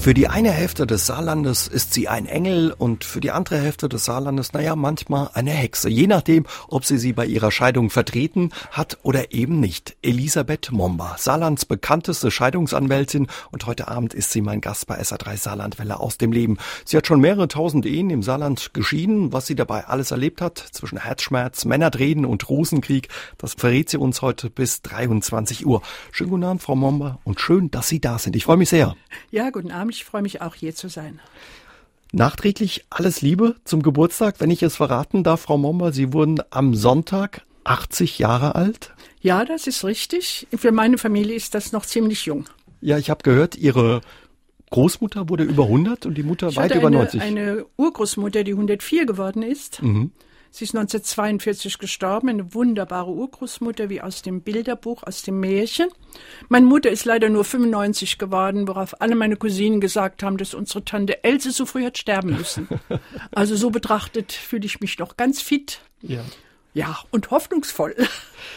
Für die eine Hälfte des Saarlandes ist sie ein Engel und für die andere Hälfte des Saarlandes, naja, manchmal eine Hexe. Je nachdem, ob sie sie bei ihrer Scheidung vertreten hat oder eben nicht. Elisabeth Momba, Saarlands bekannteste Scheidungsanwältin und heute Abend ist sie mein Gast bei SA3 Saarlandwelle aus dem Leben. Sie hat schon mehrere tausend Ehen im Saarland geschieden. Was sie dabei alles erlebt hat, zwischen Herzschmerz, Männerdrehen und Rosenkrieg, das verrät sie uns heute bis 23 Uhr. Schönen guten Abend, Frau Momba, und schön, dass Sie da sind. Ich freue mich sehr. Ja, guten Abend. Ich freue mich auch hier zu sein. Nachträglich alles Liebe zum Geburtstag, wenn ich es verraten darf, Frau Momba. Sie wurden am Sonntag 80 Jahre alt. Ja, das ist richtig. Für meine Familie ist das noch ziemlich jung. Ja, ich habe gehört, Ihre Großmutter wurde über 100 und die Mutter Ich weit über eine, 90. eine Urgroßmutter, die 104 geworden ist. Mhm. Sie ist 1942 gestorben, eine wunderbare Urgroßmutter wie aus dem Bilderbuch, aus dem Märchen. Meine Mutter ist leider nur 95 geworden, worauf alle meine Cousinen gesagt haben, dass unsere Tante Else so früh hat sterben müssen. Also so betrachtet fühle ich mich noch ganz fit. Ja. Ja, und hoffnungsvoll.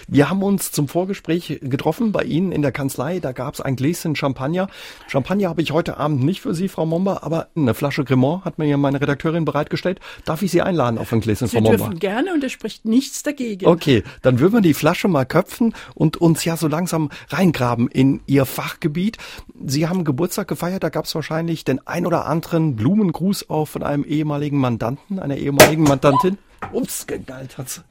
Wir haben uns zum Vorgespräch getroffen bei Ihnen in der Kanzlei. Da gab es ein Gläschen Champagner. Champagner habe ich heute Abend nicht für Sie, Frau Momba, aber eine Flasche Cremant hat mir ja meine Redakteurin bereitgestellt. Darf ich Sie einladen auf ein Gläschen, Sie Frau Momba? dürfen gerne und es spricht nichts dagegen. Okay, dann würden wir die Flasche mal köpfen und uns ja so langsam reingraben in Ihr Fachgebiet. Sie haben Geburtstag gefeiert, da gab es wahrscheinlich den ein oder anderen Blumengruß auch von einem ehemaligen Mandanten, einer ehemaligen Mandantin. Ups, gegalt hat's.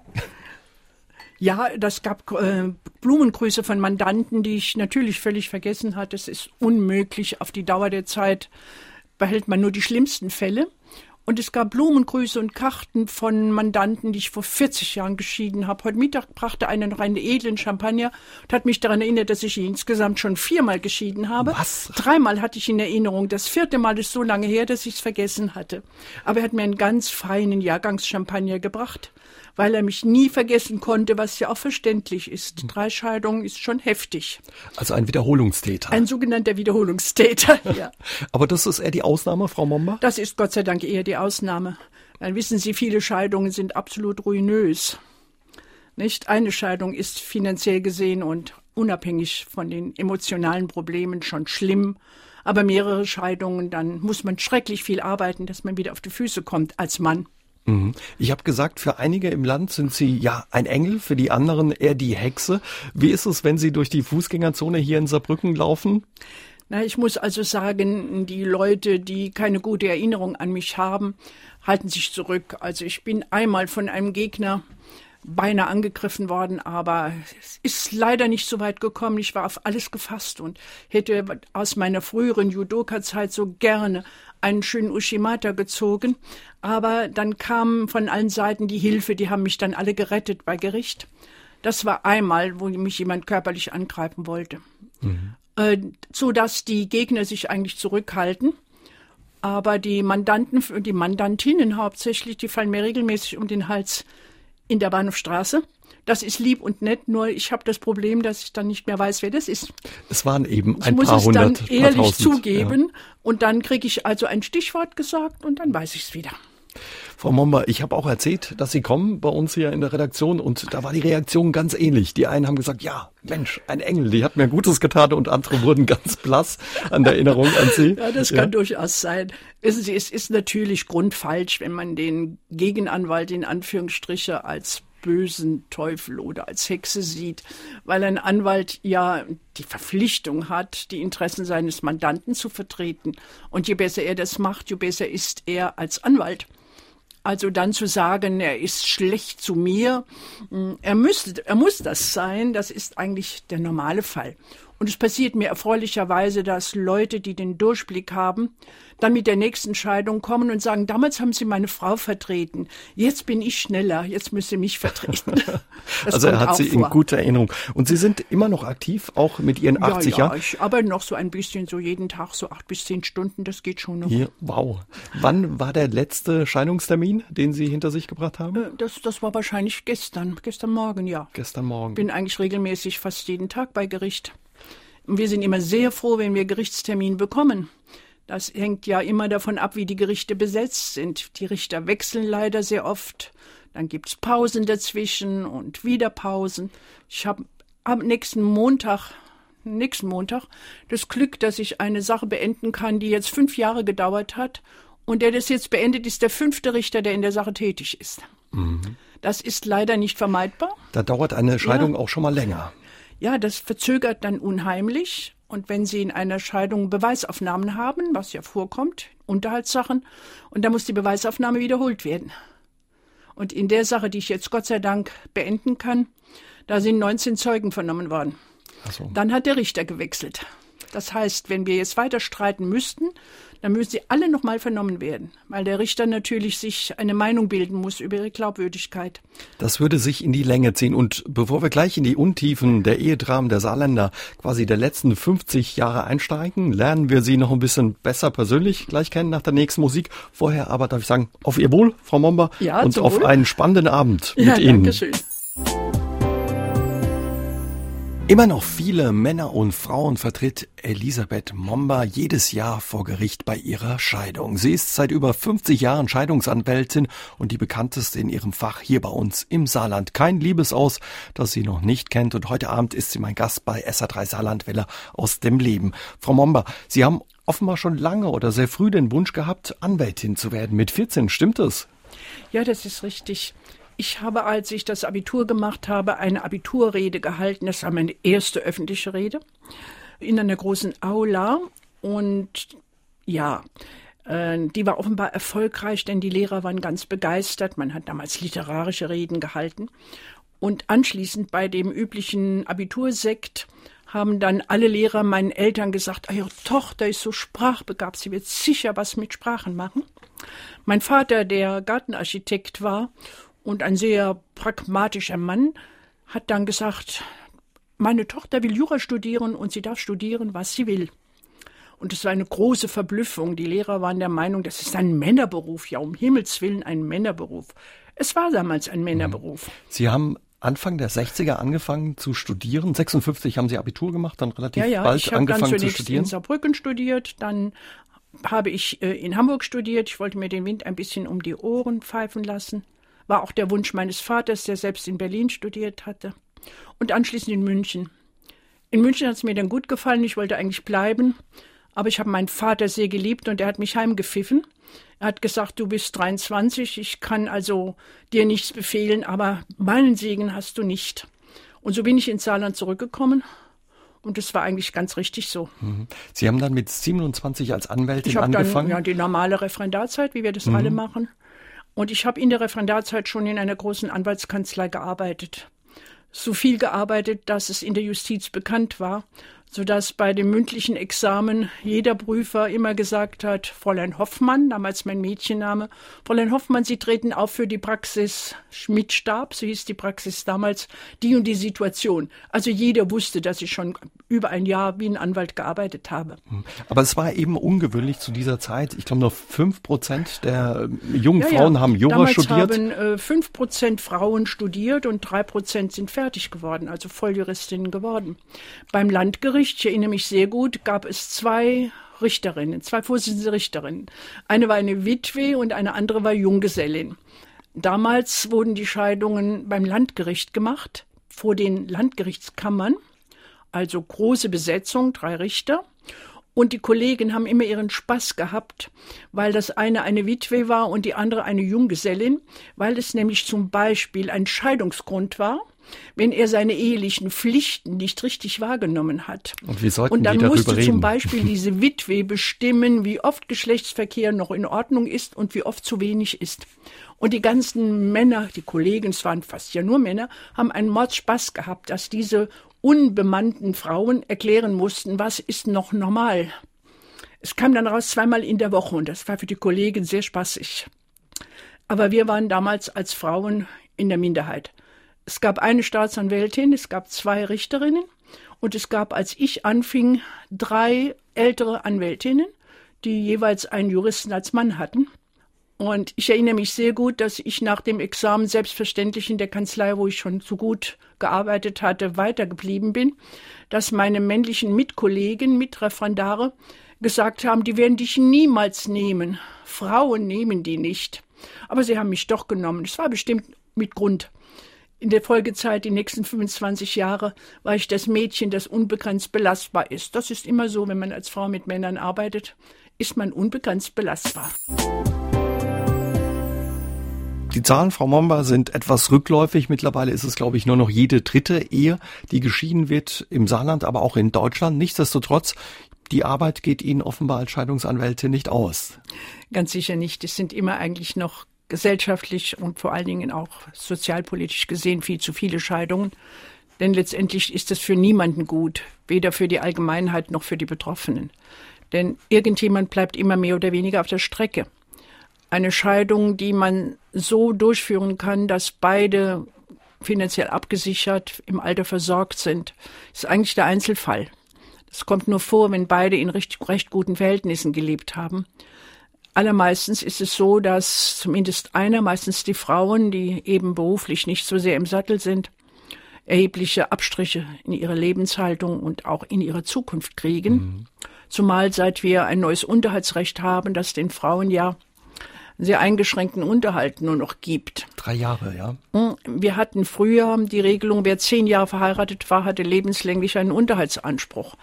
Ja, das gab äh, Blumengrüße von Mandanten, die ich natürlich völlig vergessen hatte. Es ist unmöglich. Auf die Dauer der Zeit behält man nur die schlimmsten Fälle. Und es gab Blumengrüße und Karten von Mandanten, die ich vor 40 Jahren geschieden habe. Heute Mittag brachte einer noch einen edlen Champagner und hat mich daran erinnert, dass ich insgesamt schon viermal geschieden habe. Was? Dreimal hatte ich in Erinnerung. Das vierte Mal ist so lange her, dass ich es vergessen hatte. Aber er hat mir einen ganz feinen Jahrgangschampagner gebracht, weil er mich nie vergessen konnte, was ja auch verständlich ist. Drei Scheidungen ist schon heftig. Also ein Wiederholungstäter. Ein sogenannter Wiederholungstäter. ja. Aber das ist eher die Ausnahme, Frau Momba? Das ist Gott sei Dank eher die Ausnahme. Dann wissen Sie, viele Scheidungen sind absolut ruinös. Nicht? Eine Scheidung ist finanziell gesehen und unabhängig von den emotionalen Problemen schon schlimm. Aber mehrere Scheidungen, dann muss man schrecklich viel arbeiten, dass man wieder auf die Füße kommt als Mann. Mhm. Ich habe gesagt, für einige im Land sind Sie ja ein Engel, für die anderen eher die Hexe. Wie ist es, wenn Sie durch die Fußgängerzone hier in Saarbrücken laufen? Na, ich muss also sagen, die Leute, die keine gute Erinnerung an mich haben, halten sich zurück. Also ich bin einmal von einem Gegner beinahe angegriffen worden, aber es ist leider nicht so weit gekommen. Ich war auf alles gefasst und hätte aus meiner früheren Judoka-Zeit so gerne einen schönen Ushimata gezogen. Aber dann kam von allen Seiten die Hilfe, die haben mich dann alle gerettet bei Gericht. Das war einmal, wo mich jemand körperlich angreifen wollte. Mhm. Äh, so dass die Gegner sich eigentlich zurückhalten. Aber die Mandanten, die Mandantinnen hauptsächlich, die fallen mir regelmäßig um den Hals in der Bahnhofstraße. Das ist lieb und nett, nur ich habe das Problem, dass ich dann nicht mehr weiß, wer das ist. Es waren eben Ich ein muss paar es hundert, dann paar ehrlich tausend. zugeben und dann kriege ich also ein Stichwort gesagt und dann weiß ich es wieder. Frau Momba, ich habe auch erzählt, dass Sie kommen bei uns hier in der Redaktion und da war die Reaktion ganz ähnlich. Die einen haben gesagt, ja, Mensch, ein Engel, die hat mir Gutes getan und andere wurden ganz blass an der Erinnerung an Sie. Ja, das kann durchaus sein. Wissen Sie, es ist natürlich grundfalsch, wenn man den Gegenanwalt in Anführungsstriche als bösen Teufel oder als Hexe sieht, weil ein Anwalt ja die Verpflichtung hat, die Interessen seines Mandanten zu vertreten. Und je besser er das macht, je besser ist er als Anwalt. Also dann zu sagen, er ist schlecht zu mir, er müsste, er muss das sein, das ist eigentlich der normale Fall. Und es passiert mir erfreulicherweise, dass Leute, die den Durchblick haben, dann mit der nächsten Scheidung kommen und sagen, damals haben Sie meine Frau vertreten, jetzt bin ich schneller, jetzt müssen Sie mich vertreten. Das also er hat Sie in vor. guter Erinnerung. Und Sie sind immer noch aktiv, auch mit Ihren 80 ja, ja, Jahren? ich arbeite noch so ein bisschen, so jeden Tag, so acht bis zehn Stunden, das geht schon noch. Hier, wow. Wann war der letzte Scheidungstermin, den Sie hinter sich gebracht haben? Äh, Das, das war wahrscheinlich gestern, gestern Morgen, ja. Gestern Morgen. bin eigentlich regelmäßig fast jeden Tag bei Gericht. Und wir sind immer sehr froh, wenn wir Gerichtstermin bekommen. Das hängt ja immer davon ab, wie die Gerichte besetzt sind. Die Richter wechseln leider sehr oft. Dann gibt's Pausen dazwischen und wieder Pausen. Ich habe am nächsten Montag, nächsten Montag, das Glück, dass ich eine Sache beenden kann, die jetzt fünf Jahre gedauert hat. Und der das jetzt beendet, ist der fünfte Richter, der in der Sache tätig ist. Mhm. Das ist leider nicht vermeidbar. Da dauert eine Scheidung ja. auch schon mal länger. Ja, das verzögert dann unheimlich. Und wenn Sie in einer Scheidung Beweisaufnahmen haben, was ja vorkommt, Unterhaltssachen, und da muss die Beweisaufnahme wiederholt werden. Und in der Sache, die ich jetzt Gott sei Dank beenden kann, da sind 19 Zeugen vernommen worden. So. Dann hat der Richter gewechselt. Das heißt, wenn wir jetzt weiter streiten müssten, dann müssen sie alle nochmal vernommen werden, weil der Richter natürlich sich eine Meinung bilden muss über ihre Glaubwürdigkeit. Das würde sich in die Länge ziehen. Und bevor wir gleich in die Untiefen der Ehedramen der Saarländer quasi der letzten 50 Jahre einsteigen, lernen wir Sie noch ein bisschen besser persönlich gleich kennen nach der nächsten Musik. Vorher aber darf ich sagen, auf Ihr Wohl, Frau Momber, ja, und auf einen spannenden Abend mit ja, Ihnen. Dankeschön. Immer noch viele Männer und Frauen vertritt Elisabeth Momba jedes Jahr vor Gericht bei ihrer Scheidung. Sie ist seit über 50 Jahren Scheidungsanwältin und die bekannteste in ihrem Fach hier bei uns im Saarland. Kein Liebesaus, das sie noch nicht kennt und heute Abend ist sie mein Gast bei SA3 Saarlandwelle aus dem Leben. Frau Momba, Sie haben offenbar schon lange oder sehr früh den Wunsch gehabt, Anwältin zu werden. Mit 14, stimmt es? Ja, das ist richtig. Ich habe, als ich das Abitur gemacht habe, eine Abiturrede gehalten. Das war meine erste öffentliche Rede in einer großen Aula. Und ja, äh, die war offenbar erfolgreich, denn die Lehrer waren ganz begeistert. Man hat damals literarische Reden gehalten. Und anschließend bei dem üblichen Abitursekt haben dann alle Lehrer meinen Eltern gesagt, ah, ihre Tochter ist so sprachbegabt, sie wird sicher was mit Sprachen machen. Mein Vater, der Gartenarchitekt war und ein sehr pragmatischer Mann hat dann gesagt, meine Tochter will Jura studieren und sie darf studieren, was sie will. Und es war eine große Verblüffung. Die Lehrer waren der Meinung, das ist ein Männerberuf. Ja, um Himmels Willen ein Männerberuf. Es war damals ein Männerberuf. Mhm. Sie haben Anfang der 60er angefangen zu studieren. 56 haben Sie Abitur gemacht, dann relativ ja, ja, bald ich angefangen dann zu studieren. In Saarbrücken studiert, dann habe ich äh, in Hamburg studiert. Ich wollte mir den Wind ein bisschen um die Ohren pfeifen lassen. War auch der Wunsch meines Vaters, der selbst in Berlin studiert hatte. Und anschließend in München. In München hat es mir dann gut gefallen. Ich wollte eigentlich bleiben. Aber ich habe meinen Vater sehr geliebt und er hat mich heimgepfiffen. Er hat gesagt, du bist 23, ich kann also dir nichts befehlen, aber meinen Segen hast du nicht. Und so bin ich ins Saarland zurückgekommen und es war eigentlich ganz richtig so. Mhm. Sie haben dann mit 27 als Anwältin ich angefangen? Dann, ja, die normale Referendarzeit, wie wir das mhm. alle machen. Und ich habe in der Referendarzeit schon in einer großen Anwaltskanzlei gearbeitet. So viel gearbeitet, dass es in der Justiz bekannt war sodass bei dem mündlichen Examen jeder Prüfer immer gesagt hat, Fräulein Hoffmann, damals mein Mädchenname, Fräulein Hoffmann, Sie treten auf für die Praxis Schmidt-Stab, so hieß die Praxis damals, die und die Situation. Also jeder wusste, dass ich schon über ein Jahr wie ein Anwalt gearbeitet habe. Hm. Aber es war eben ungewöhnlich zu dieser Zeit. Ich glaube, nur fünf Prozent der äh, jungen ja, Frauen ja. haben Jura damals studiert. haben äh, fünf Prozent Frauen studiert und drei Prozent sind fertig geworden, also Volljuristinnen geworden. Beim Landgericht, ich erinnere mich sehr gut, gab es zwei Richterinnen, zwei Vorsitzende Richterinnen. Eine war eine Witwe und eine andere war Junggesellin. Damals wurden die Scheidungen beim Landgericht gemacht, vor den Landgerichtskammern, also große Besetzung, drei Richter. Und die Kollegen haben immer ihren Spaß gehabt, weil das eine eine Witwe war und die andere eine Junggesellin, weil es nämlich zum Beispiel ein Scheidungsgrund war wenn er seine ehelichen Pflichten nicht richtig wahrgenommen hat. Und, wie sollten und dann musste reden? zum Beispiel diese Witwe bestimmen, wie oft Geschlechtsverkehr noch in Ordnung ist und wie oft zu wenig ist. Und die ganzen Männer, die Kollegen, es waren fast ja nur Männer, haben einen Mordspaß gehabt, dass diese unbemannten Frauen erklären mussten, was ist noch normal. Es kam dann raus zweimal in der Woche und das war für die Kollegen sehr spaßig. Aber wir waren damals als Frauen in der Minderheit. Es gab eine Staatsanwältin, es gab zwei Richterinnen und es gab, als ich anfing, drei ältere Anwältinnen, die jeweils einen Juristen als Mann hatten. Und ich erinnere mich sehr gut, dass ich nach dem Examen selbstverständlich in der Kanzlei, wo ich schon so gut gearbeitet hatte, weitergeblieben bin, dass meine männlichen Mitkollegen, Mitreferendare gesagt haben, die werden dich niemals nehmen. Frauen nehmen die nicht. Aber sie haben mich doch genommen. Es war bestimmt mit Grund. in der Folgezeit, die nächsten 25 Jahre, war ich das Mädchen, das unbegrenzt belastbar ist. Das ist immer so, wenn man als Frau mit Männern arbeitet, ist man unbegrenzt belastbar. Die Zahlen, Frau Momba, sind etwas rückläufig. Mittlerweile ist es, glaube ich, nur noch jede dritte Ehe, die geschieden wird im Saarland, aber auch in Deutschland. Nichtsdestotrotz, die Arbeit geht Ihnen offenbar als Scheidungsanwältin nicht aus. Ganz sicher nicht. Es sind immer eigentlich noch gesellschaftlich und vor allen Dingen auch sozialpolitisch gesehen viel zu viele Scheidungen. Denn letztendlich ist es für niemanden gut, weder für die Allgemeinheit noch für die Betroffenen. Denn irgendjemand bleibt immer mehr oder weniger auf der Strecke eine Scheidung, die man so durchführen kann, dass beide finanziell abgesichert, im Alter versorgt sind, ist eigentlich der Einzelfall. Das kommt nur vor, wenn beide in recht, recht guten Verhältnissen gelebt haben. Allermeistens ist es so, dass zumindest einer, meistens die Frauen, die eben beruflich nicht so sehr im Sattel sind, erhebliche Abstriche in ihrer Lebenshaltung und auch in ihrer Zukunft kriegen. Mhm. Zumal seit wir ein neues Unterhaltsrecht haben, das den Frauen ja sehr eingeschränkten Unterhalt nur noch gibt. Drei Jahre, ja. Hm, wir hatten früher die Regelung, wer zehn Jahre verheiratet war, hatte lebenslänglich einen Unterhaltsanspruch.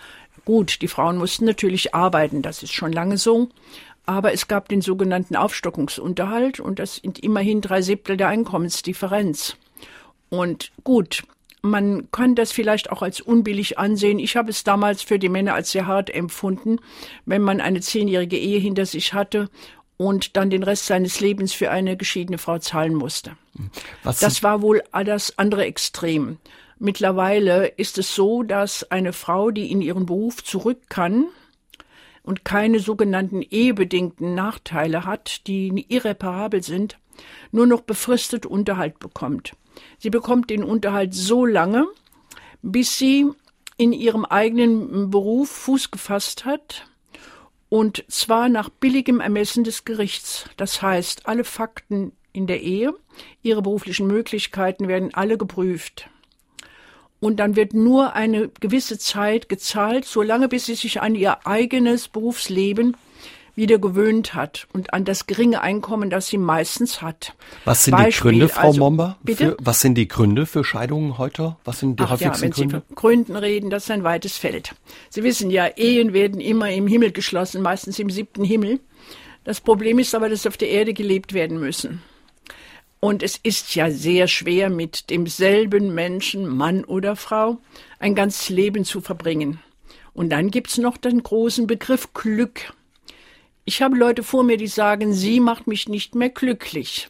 Gut, die Frauen mussten natürlich arbeiten, das ist schon lange so. Aber es gab den sogenannten Aufstockungsunterhalt und das sind immerhin drei Siebtel der Einkommensdifferenz. Und gut, man kann das vielleicht auch als unbillig ansehen. Ich habe es damals für die Männer als sehr hart empfunden, wenn man eine zehnjährige Ehe hinter sich hatte und dann den Rest seines Lebens für eine geschiedene Frau zahlen musste. Was das war wohl das andere Extrem. Mittlerweile ist es so, dass eine Frau, die in ihren Beruf zurück kann und keine sogenannten ehebedingten Nachteile hat, die irreparabel sind, nur noch befristet Unterhalt bekommt. Sie bekommt den Unterhalt so lange, bis sie in ihrem eigenen Beruf Fuß gefasst hat und zwar nach billigem Ermessen des Gerichts. Das heißt, alle Fakten in der Ehe, ihre beruflichen Möglichkeiten werden alle geprüft. Und dann wird nur eine gewisse Zeit gezahlt, solange bis sie sich an ihr eigenes Berufsleben wieder gewöhnt hat und an das geringe Einkommen, das sie meistens hat. Was sind Beispiel, die Gründe, Frau also, Momba? Für, was sind die Gründe für Scheidungen heute? Was sind die Ach häufigsten ja, wenn Gründe? Sie von Gründen reden, das ist ein weites Feld. Sie wissen ja, Ehen werden immer im Himmel geschlossen, meistens im siebten Himmel. Das Problem ist aber, dass auf der Erde gelebt werden müssen. Und es ist ja sehr schwer, mit demselben Menschen, Mann oder Frau, ein ganzes Leben zu verbringen. Und dann gibt's noch den großen Begriff Glück. Ich habe Leute vor mir, die sagen, sie macht mich nicht mehr glücklich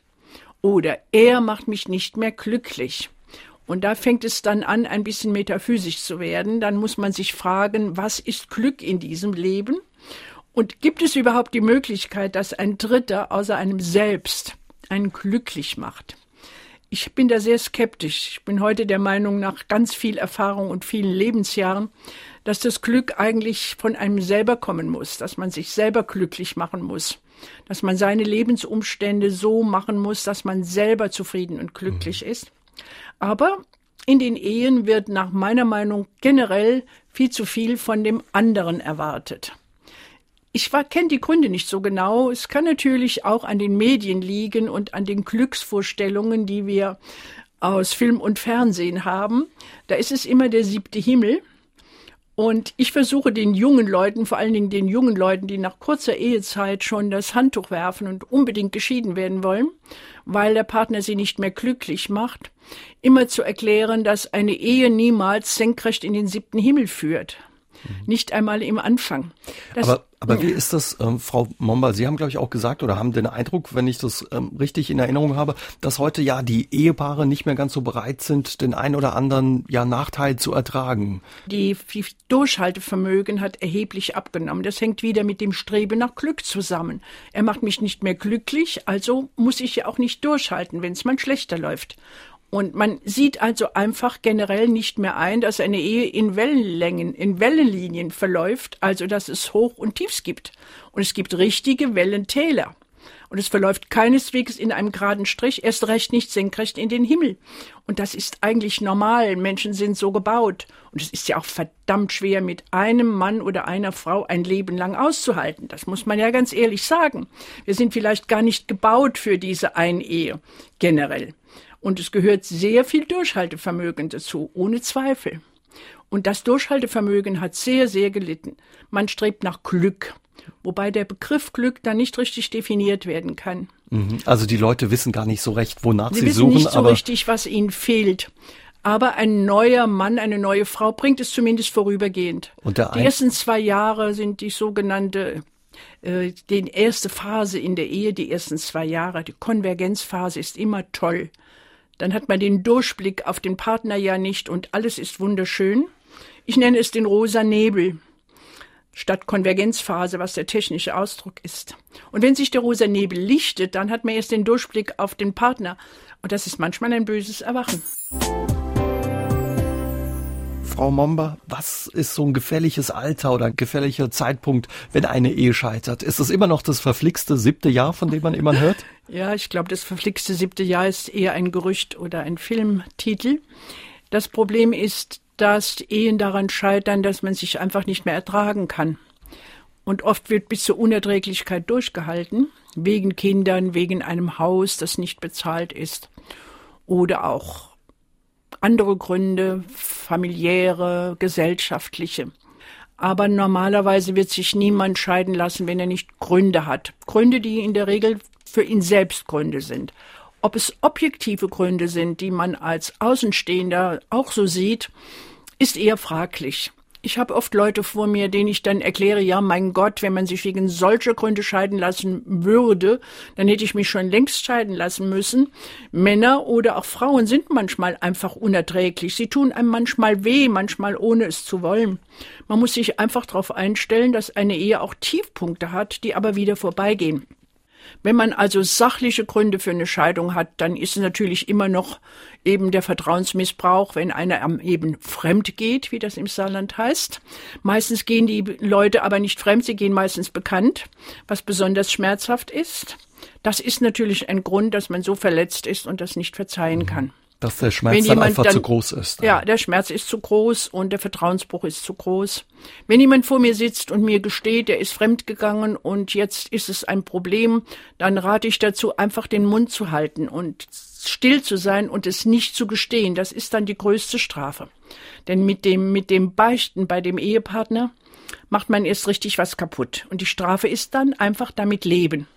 oder er macht mich nicht mehr glücklich. Und da fängt es dann an, ein bisschen metaphysisch zu werden. Dann muss man sich fragen, was ist Glück in diesem Leben? Und gibt es überhaupt die Möglichkeit, dass ein Dritter außer einem selbst einen glücklich macht? Ich bin da sehr skeptisch. Ich bin heute der Meinung, nach ganz viel Erfahrung und vielen Lebensjahren, dass das Glück eigentlich von einem selber kommen muss, dass man sich selber glücklich machen muss, dass man seine Lebensumstände so machen muss, dass man selber zufrieden und glücklich mhm. ist. Aber in den Ehen wird nach meiner Meinung generell viel zu viel von dem anderen erwartet. Ich kenne die Gründe nicht so genau. Es kann natürlich auch an den Medien liegen und an den Glücksvorstellungen, die wir aus Film und Fernsehen haben. Da ist es immer der siebte Himmel. Und ich versuche den jungen Leuten, vor allen Dingen den jungen Leuten, die nach kurzer Ehezeit schon das Handtuch werfen und unbedingt geschieden werden wollen, weil der Partner sie nicht mehr glücklich macht, immer zu erklären, dass eine Ehe niemals senkrecht in den siebten Himmel führt. Nicht einmal im Anfang. Das, aber, aber wie ist das, ähm, Frau Momba? Sie haben, glaube ich, auch gesagt oder haben den Eindruck, wenn ich das ähm, richtig in Erinnerung habe, dass heute ja die Ehepaare nicht mehr ganz so bereit sind, den ein oder anderen ja Nachteil zu ertragen. Die, die Durchhaltevermögen hat erheblich abgenommen. Das hängt wieder mit dem Streben nach Glück zusammen. Er macht mich nicht mehr glücklich, also muss ich ja auch nicht durchhalten, wenn es mal schlechter läuft. Und man sieht also einfach generell nicht mehr ein, dass eine Ehe in Wellenlängen, in Wellenlinien verläuft, also dass es Hoch und Tiefs gibt. Und es gibt richtige Wellentäler. Und es verläuft keineswegs in einem geraden Strich, erst recht nicht senkrecht in den Himmel. Und das ist eigentlich normal. Menschen sind so gebaut. Und es ist ja auch verdammt schwer, mit einem Mann oder einer Frau ein Leben lang auszuhalten. Das muss man ja ganz ehrlich sagen. Wir sind vielleicht gar nicht gebaut für diese Einehe generell. Und es gehört sehr viel Durchhaltevermögen dazu, ohne Zweifel. Und das Durchhaltevermögen hat sehr, sehr gelitten. Man strebt nach Glück, wobei der Begriff Glück dann nicht richtig definiert werden kann. Mhm. Also die Leute wissen gar nicht so recht, wonach sie, sie wissen suchen. nicht so aber richtig, was ihnen fehlt. Aber ein neuer Mann, eine neue Frau bringt es zumindest vorübergehend. Und der die ersten zwei Jahre sind die sogenannte äh, die erste Phase in der Ehe, die ersten zwei Jahre, die Konvergenzphase ist immer toll. Dann hat man den Durchblick auf den Partner ja nicht und alles ist wunderschön. Ich nenne es den rosa Nebel statt Konvergenzphase, was der technische Ausdruck ist. Und wenn sich der rosa Nebel lichtet, dann hat man erst den Durchblick auf den Partner. Und das ist manchmal ein böses Erwachen. Frau Momba, was ist so ein gefährliches Alter oder ein gefährlicher Zeitpunkt, wenn eine Ehe scheitert? Ist es immer noch das verflixte siebte Jahr, von dem man immer hört? Ja, ich glaube, das verflixte siebte Jahr ist eher ein Gerücht oder ein Filmtitel. Das Problem ist, dass Ehen daran scheitern, dass man sich einfach nicht mehr ertragen kann. Und oft wird bis zur Unerträglichkeit durchgehalten, wegen Kindern, wegen einem Haus, das nicht bezahlt ist. Oder auch andere Gründe, familiäre, gesellschaftliche. Aber normalerweise wird sich niemand scheiden lassen, wenn er nicht Gründe hat. Gründe, die in der Regel für ihn selbst Gründe sind. Ob es objektive Gründe sind, die man als Außenstehender auch so sieht, ist eher fraglich. Ich habe oft Leute vor mir, denen ich dann erkläre, ja, mein Gott, wenn man sich wegen solcher Gründe scheiden lassen würde, dann hätte ich mich schon längst scheiden lassen müssen. Männer oder auch Frauen sind manchmal einfach unerträglich. Sie tun einem manchmal weh, manchmal ohne es zu wollen. Man muss sich einfach darauf einstellen, dass eine Ehe auch Tiefpunkte hat, die aber wieder vorbeigehen. Wenn man also sachliche Gründe für eine Scheidung hat, dann ist es natürlich immer noch eben der Vertrauensmissbrauch, wenn einer am eben fremd geht, wie das im Saarland heißt. Meistens gehen die Leute aber nicht fremd, sie gehen meistens bekannt, was besonders schmerzhaft ist. Das ist natürlich ein Grund, dass man so verletzt ist und das nicht verzeihen kann. Dass der Schmerz dann einfach dann- zu groß ist. Ja, der Schmerz ist zu groß und der Vertrauensbruch ist zu groß. Wenn jemand vor mir sitzt und mir gesteht, er ist fremdgegangen und jetzt ist es ein Problem, dann rate ich dazu, einfach den Mund zu halten und still zu sein und es nicht zu gestehen. Das ist dann die größte Strafe. Denn mit dem, mit dem Beichten bei dem Ehepartner macht man erst richtig was kaputt. Und die Strafe ist dann einfach damit leben.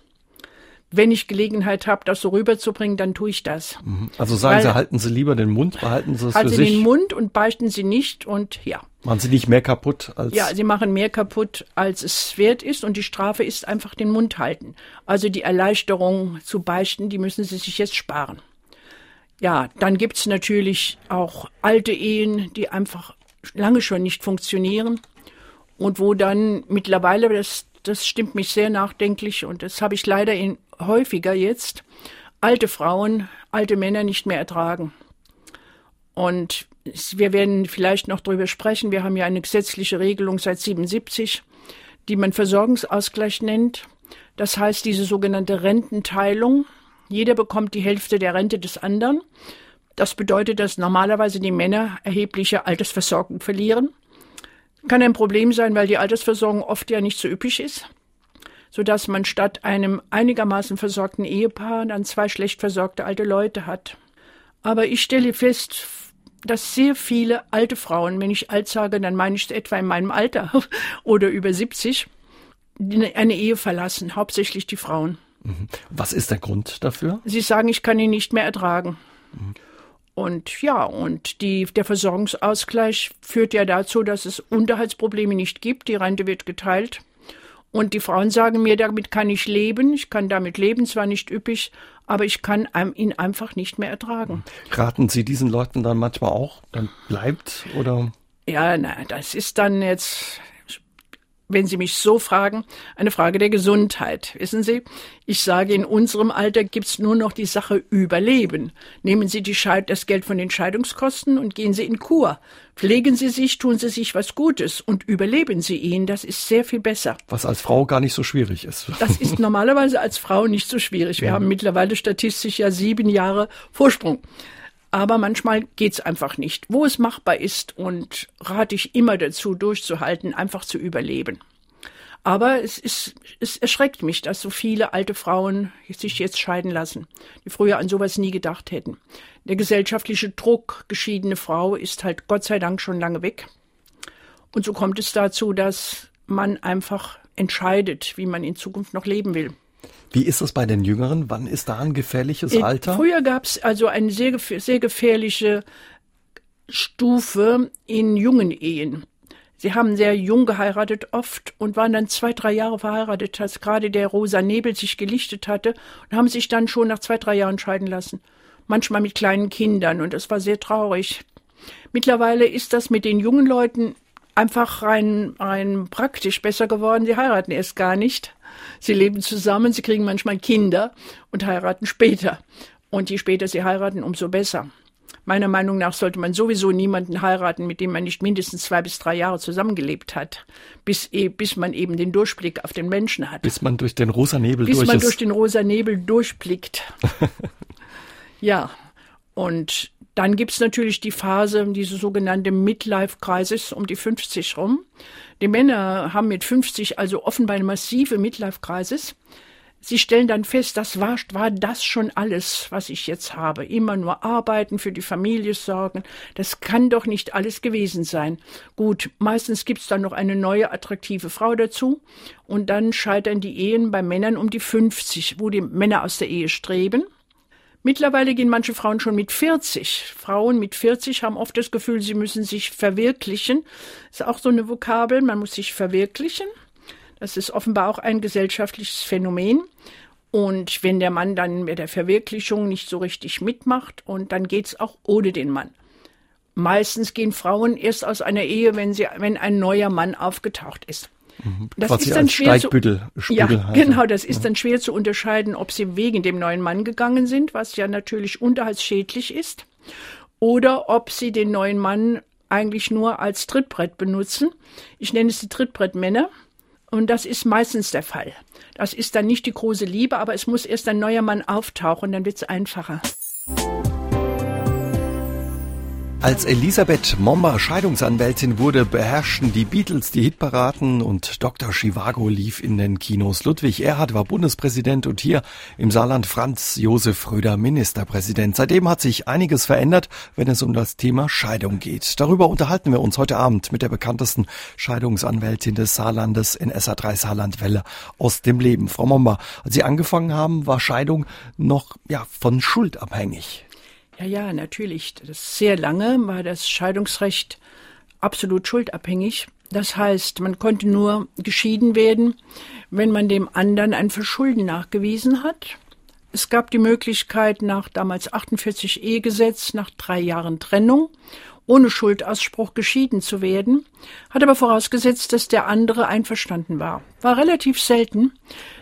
Wenn ich Gelegenheit habe, das so rüberzubringen, dann tue ich das. Also sagen Weil- Sie, halten Sie lieber den Mund, behalten Sie es Halten für Sie sich. den Mund und beichten Sie nicht und ja. Machen Sie nicht mehr kaputt als. Ja, sie machen mehr kaputt, als es wert ist und die Strafe ist einfach den Mund halten. Also die Erleichterung zu beichten, die müssen sie sich jetzt sparen. Ja, dann gibt's natürlich auch alte Ehen, die einfach lange schon nicht funktionieren und wo dann mittlerweile, das, das stimmt mich sehr nachdenklich und das habe ich leider in, häufiger jetzt, alte Frauen, alte Männer nicht mehr ertragen. Und wir werden vielleicht noch drüber sprechen. Wir haben ja eine gesetzliche Regelung seit 77, die man Versorgungsausgleich nennt. Das heißt, diese sogenannte Rententeilung. Jeder bekommt die Hälfte der Rente des anderen. Das bedeutet, dass normalerweise die Männer erhebliche Altersversorgung verlieren. Kann ein Problem sein, weil die Altersversorgung oft ja nicht so üppig ist, sodass man statt einem einigermaßen versorgten Ehepaar dann zwei schlecht versorgte alte Leute hat. Aber ich stelle fest, dass sehr viele alte Frauen, wenn ich alt sage, dann meine ich etwa in meinem Alter oder über 70, die eine Ehe verlassen, hauptsächlich die Frauen. Was ist der Grund dafür? Sie sagen, ich kann ihn nicht mehr ertragen. Und ja, und die, der Versorgungsausgleich führt ja dazu, dass es Unterhaltsprobleme nicht gibt. Die Rente wird geteilt. Und die Frauen sagen mir, damit kann ich leben. Ich kann damit leben, zwar nicht üppig, aber ich kann ihn einfach nicht mehr ertragen. Raten Sie diesen Leuten dann manchmal auch, dann bleibt oder? Ja, na, das ist dann jetzt, wenn Sie mich so fragen, eine Frage der Gesundheit. Wissen Sie, ich sage, in unserem Alter gibt's nur noch die Sache Überleben. Nehmen Sie die Scheid das Geld von den Scheidungskosten und gehen Sie in Kur. Pflegen Sie sich, tun Sie sich was Gutes und überleben Sie ihn. Das ist sehr viel besser. Was als Frau gar nicht so schwierig ist. Das ist normalerweise als Frau nicht so schwierig. Wir haben mittlerweile statistisch ja sieben Jahre Vorsprung. Aber manchmal geht's einfach nicht. Wo es machbar ist und rate ich immer dazu, durchzuhalten, einfach zu überleben. Aber es ist, es erschreckt mich, dass so viele alte Frauen sich jetzt scheiden lassen, die früher an sowas nie gedacht hätten. Der gesellschaftliche Druck, geschiedene Frau, ist halt Gott sei Dank schon lange weg. Und so kommt es dazu, dass man einfach entscheidet, wie man in Zukunft noch leben will. Wie ist das bei den Jüngeren? Wann ist da ein gefährliches in, Alter? Früher gab es also eine sehr, sehr gefährliche Stufe in jungen Ehen. Sie haben sehr jung geheiratet oft und waren dann zwei, drei Jahre verheiratet, als gerade der rosa Nebel sich gelichtet hatte und haben sich dann schon nach zwei, drei Jahren scheiden lassen. Manchmal mit kleinen Kindern und das war sehr traurig. Mittlerweile ist das mit den jungen Leuten einfach rein, rein praktisch besser geworden. Sie heiraten erst gar nicht. Sie leben zusammen, sie kriegen manchmal Kinder und heiraten später. Und je später sie heiraten, umso besser. Meiner Meinung nach sollte man sowieso niemanden heiraten, mit dem man nicht mindestens zwei bis drei Jahre zusammengelebt hat, bis, e, bis man eben den Durchblick auf den Menschen hat. Bis man durch den rosa Nebel bis durch man ist. durch den rosa Nebel durchblickt. ja, und dann gibt's natürlich die Phase, diese sogenannte Midlife-Crisis um die 50 rum. Die Männer haben mit 50 also offenbar eine massive Midlife-Crisis. Sie stellen dann fest, das war, war das schon alles, was ich jetzt habe. Immer nur arbeiten, für die Familie sorgen. Das kann doch nicht alles gewesen sein. Gut, meistens gibt's dann noch eine neue attraktive Frau dazu. Und dann scheitern die Ehen bei Männern um die 50, wo die Männer aus der Ehe streben. Mittlerweile gehen manche Frauen schon mit 40. Frauen mit 40 haben oft das Gefühl, sie müssen sich verwirklichen. Ist auch so eine Vokabel, man muss sich verwirklichen. Das ist offenbar auch ein gesellschaftliches Phänomen. Und wenn der Mann dann mit der Verwirklichung nicht so richtig mitmacht, und dann geht's auch ohne den Mann. Meistens gehen Frauen erst aus einer Ehe, wenn, sie, wenn ein neuer Mann aufgetaucht ist. Mhm. Das Quasi ist dann schwer zu, ja, genau, das ist dann schwer zu unterscheiden, ob sie wegen dem neuen Mann gegangen sind, was ja natürlich unterhaltsschädlich ist, oder ob sie den neuen Mann eigentlich nur als Trittbrett benutzen. Ich nenne es die Trittbrettmänner. Und das ist meistens der Fall. Das ist dann nicht die große Liebe, aber es muss erst ein neuer Mann auftauchen, dann wird's einfacher. Als Elisabeth Momba Scheidungsanwältin wurde, beherrschten die Beatles die Hitparaden und Dr. Chivago lief in den Kinos. Ludwig Erhard war Bundespräsident und hier im Saarland Franz Josef Röder Ministerpräsident. Seitdem hat sich einiges verändert, wenn es um das Thema Scheidung geht. Darüber unterhalten wir uns heute Abend mit der bekanntesten Scheidungsanwältin des Saarlandes in SA3 Saarlandwelle aus dem Leben. Frau Momba, als Sie angefangen haben, war Scheidung noch ja, von Schuld abhängig. Ja, ja, natürlich. Sehr lange war das Scheidungsrecht absolut schuldabhängig. Das heißt, man konnte nur geschieden werden, wenn man dem anderen ein Verschulden nachgewiesen hat. Es gab die Möglichkeit nach damals 48 Ehegesetz, nach drei Jahren Trennung, ohne Schuldausspruch geschieden zu werden, hat aber vorausgesetzt, dass der andere einverstanden war. War relativ selten,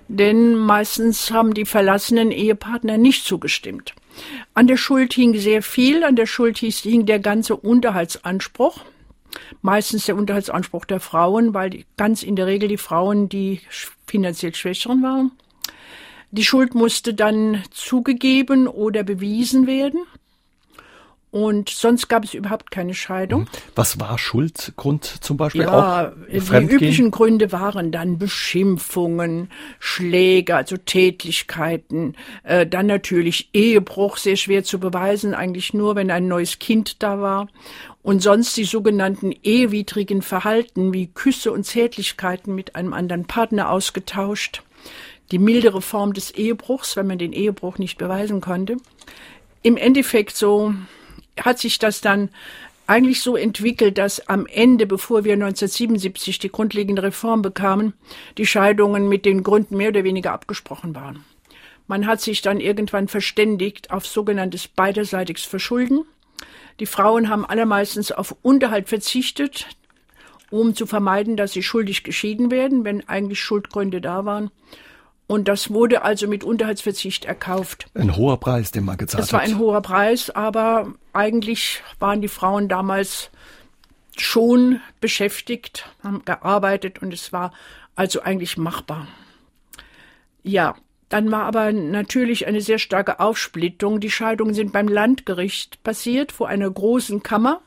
denn meistens haben die verlassenen Ehepartner nicht zugestimmt. An der Schuld hing sehr viel, an der Schuld hing der ganze Unterhaltsanspruch, meistens der Unterhaltsanspruch der Frauen, weil ganz in der Regel die Frauen die finanziell Schwächeren waren. Die Schuld musste dann zugegeben oder bewiesen werden. Und sonst gab es überhaupt keine Scheidung. Was war Schuldgrund zum Beispiel Ja, auch? die üblichen Gründe waren dann Beschimpfungen, Schläge, also Tätlichkeiten, äh, dann natürlich Ehebruch, sehr schwer zu beweisen, eigentlich nur, wenn ein neues Kind da war. Und sonst die sogenannten ehewidrigen Verhalten wie Küsse und Zärtlichkeiten mit einem anderen Partner ausgetauscht. Die mildere Form des Ehebruchs, wenn man den Ehebruch nicht beweisen konnte. Im Endeffekt so hat sich das dann eigentlich so entwickelt, dass am Ende, bevor wir 1977 die grundlegende Reform bekamen, die Scheidungen mit den Gründen mehr oder weniger abgesprochen waren. Man hat sich dann irgendwann verständigt auf sogenanntes beiderseitiges Verschulden. Die Frauen haben allermeistens auf Unterhalt verzichtet, um zu vermeiden, dass sie schuldig geschieden werden, wenn eigentlich Schuldgründe da waren. Und das wurde also mit Unterhaltsverzicht erkauft. Ein hoher Preis, den man gezahlt Das war hat. ein hoher Preis, aber eigentlich waren die Frauen damals schon beschäftigt, haben gearbeitet und es war also eigentlich machbar. Ja, dann war aber natürlich eine sehr starke Aufsplittung. Die Scheidungen sind beim Landgericht passiert, vor einer großen Kammer,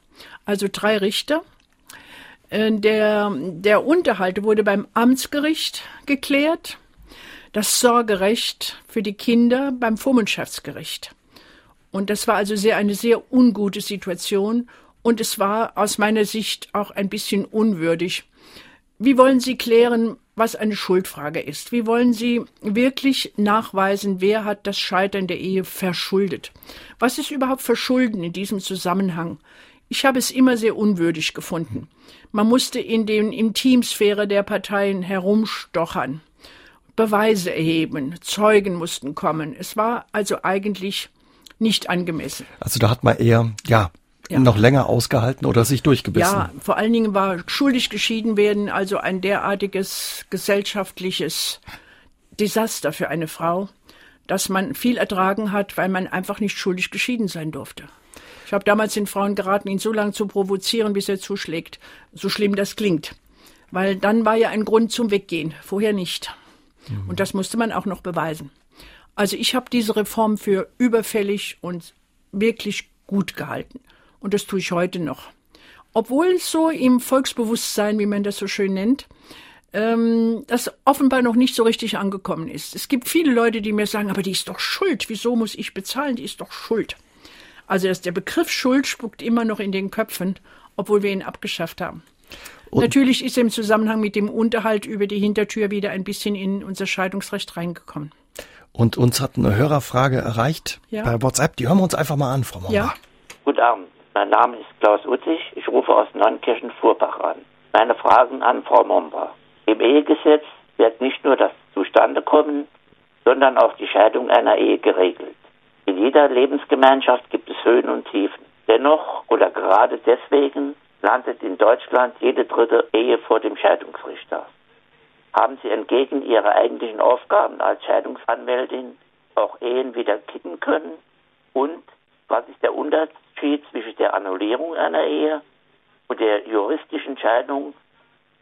also drei Richter. Äh, der, der Unterhalt wurde beim Amtsgericht geklärt, das Sorgerecht für die Kinder beim Vormundschaftsgericht. Und das war also sehr eine sehr ungute Situation und es war aus meiner Sicht auch ein bisschen unwürdig. Wie wollen Sie klären, was eine Schuldfrage ist? Wie wollen Sie wirklich nachweisen, wer hat das Scheitern der Ehe verschuldet? Was ist überhaupt Verschulden in diesem Zusammenhang? Ich habe es immer sehr unwürdig gefunden. Man musste in den Intimsphäre der Parteien herumstochern, Beweise erheben, Zeugen mussten kommen. Es war also eigentlich nicht angemessen. Also da hat man eher, ja, ja. noch länger ausgehalten oder sich durchgebissen? Ja, vor allen Dingen war schuldig geschieden werden also ein derartiges gesellschaftliches Desaster für eine Frau, dass man viel ertragen hat, weil man einfach nicht schuldig geschieden sein durfte. Ich habe damals den Frauen geraten, ihn so lange zu provozieren, bis er zuschlägt, so schlimm das klingt. Weil dann war ja ein Grund zum Weggehen, vorher nicht. Mhm. Und das musste man auch noch beweisen. Also ich habe diese Reform für überfällig und wirklich gut gehalten. Und das tue ich heute noch. Obwohl es so im Volksbewusstsein, wie man das so schön nennt, ähm, das offenbar noch nicht so richtig angekommen ist. Es gibt viele Leute, die mir sagen, aber die ist doch schuld. Wieso muss ich bezahlen? Die ist doch schuld. Also der Begriff Schuld spuckt immer noch in den Köpfen, obwohl wir ihn abgeschafft haben. Und Natürlich ist er im Zusammenhang mit dem Unterhalt über die Hintertür wieder ein bisschen in unser Scheidungsrecht reingekommen. Und uns hat eine Hörerfrage erreicht ja. bei WhatsApp. Die hören wir uns einfach mal an, Frau Momba. Ja. Guten Abend. Mein Name ist Klaus Utzig. Ich rufe aus Neunkirchen-Furbach an. Meine Fragen an Frau Momba. Im Ehegesetz wird nicht nur das Zustandekommen, sondern auch die Scheidung einer Ehe geregelt. In jeder Lebensgemeinschaft gibt es Höhen und Tiefen. Dennoch oder gerade deswegen landet in Deutschland jede dritte Ehe vor dem Scheidungsrichter. Haben Sie entgegen Ihrer eigentlichen Aufgaben als Scheidungsanwältin auch Ehen wieder kippen können? Und was ist der Unterschied zwischen der Annullierung einer Ehe und der juristischen Scheidung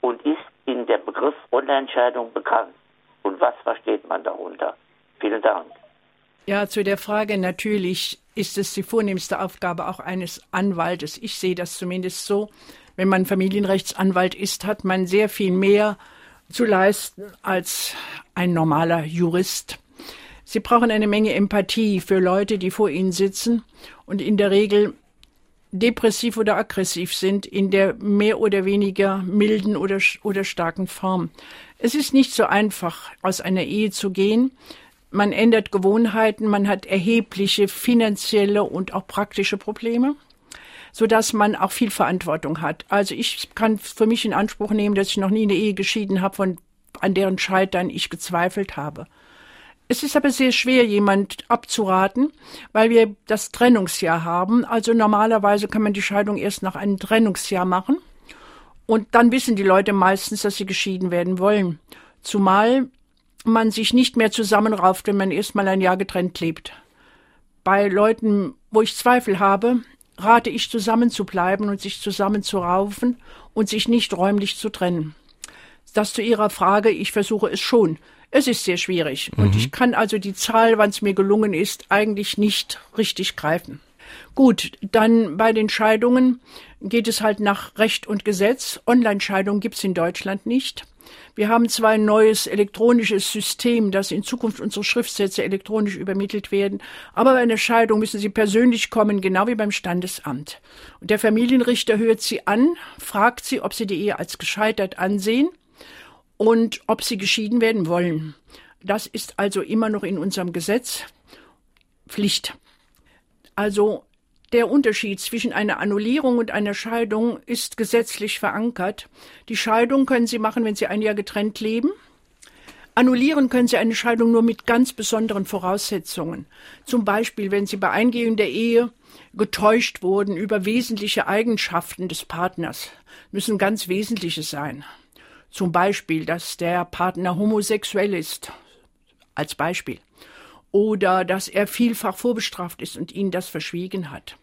und ist Ihnen der Begriff Online-Scheidung bekannt? Und was versteht man darunter? Vielen Dank. Ja, zu der Frage natürlich ist es die vornehmste Aufgabe auch eines Anwaltes. Ich sehe das zumindest so. Wenn man Familienrechtsanwalt ist, hat man sehr viel mehr zu leisten als ein normaler Jurist. Sie brauchen eine Menge Empathie für Leute, die vor Ihnen sitzen und in der Regel depressiv oder aggressiv sind, in der mehr oder weniger milden oder, oder starken Form. Es ist nicht so einfach, aus einer Ehe zu gehen. Man ändert Gewohnheiten, man hat erhebliche finanzielle und auch praktische Probleme, so dass man auch viel Verantwortung hat. Also ich kann für mich in Anspruch nehmen, dass ich noch nie eine Ehe geschieden habe, von, an deren Scheitern ich gezweifelt habe. Es ist aber sehr schwer, jemand abzuraten, weil wir das Trennungsjahr haben. Also normalerweise kann man die Scheidung erst nach einem Trennungsjahr machen. Und dann wissen die Leute meistens, dass sie geschieden werden wollen. Zumal man sich nicht mehr zusammenrauft, wenn man erst mal ein Jahr getrennt lebt. Bei Leuten, wo ich Zweifel habe, rate ich zusammen zu bleiben und sich zusammenzuraufen und sich nicht räumlich zu trennen. Das zu Ihrer Frage, ich versuche es schon. Es ist sehr schwierig mhm. und ich kann also die Zahl, wann es mir gelungen ist, eigentlich nicht richtig greifen. Gut, dann bei den Scheidungen geht es halt nach Recht und Gesetz. Online-Scheidung gibt's in Deutschland nicht. Wir haben zwar ein neues elektronisches System, dass in Zukunft unsere Schriftsätze elektronisch übermittelt werden, aber bei einer Scheidung müssen Sie persönlich kommen, genau wie beim Standesamt. Und der Familienrichter hört Sie an, fragt Sie, ob Sie die Ehe als gescheitert ansehen und ob sie geschieden werden wollen. Das ist also immer noch in unserem Gesetz Pflicht. Also der Unterschied zwischen einer Annullierung und einer Scheidung ist gesetzlich verankert. Die Scheidung können Sie machen, wenn Sie ein Jahr getrennt leben. Annullieren können Sie eine Scheidung nur mit ganz besonderen Voraussetzungen. Zum Beispiel, wenn Sie bei Eingehung der Ehe getäuscht wurden über wesentliche Eigenschaften des Partners, müssen ganz wesentliche sein. Zum Beispiel, dass der Partner homosexuell ist, als Beispiel. Oder dass er vielfach vorbestraft ist und ihnen das verschwiegen hat.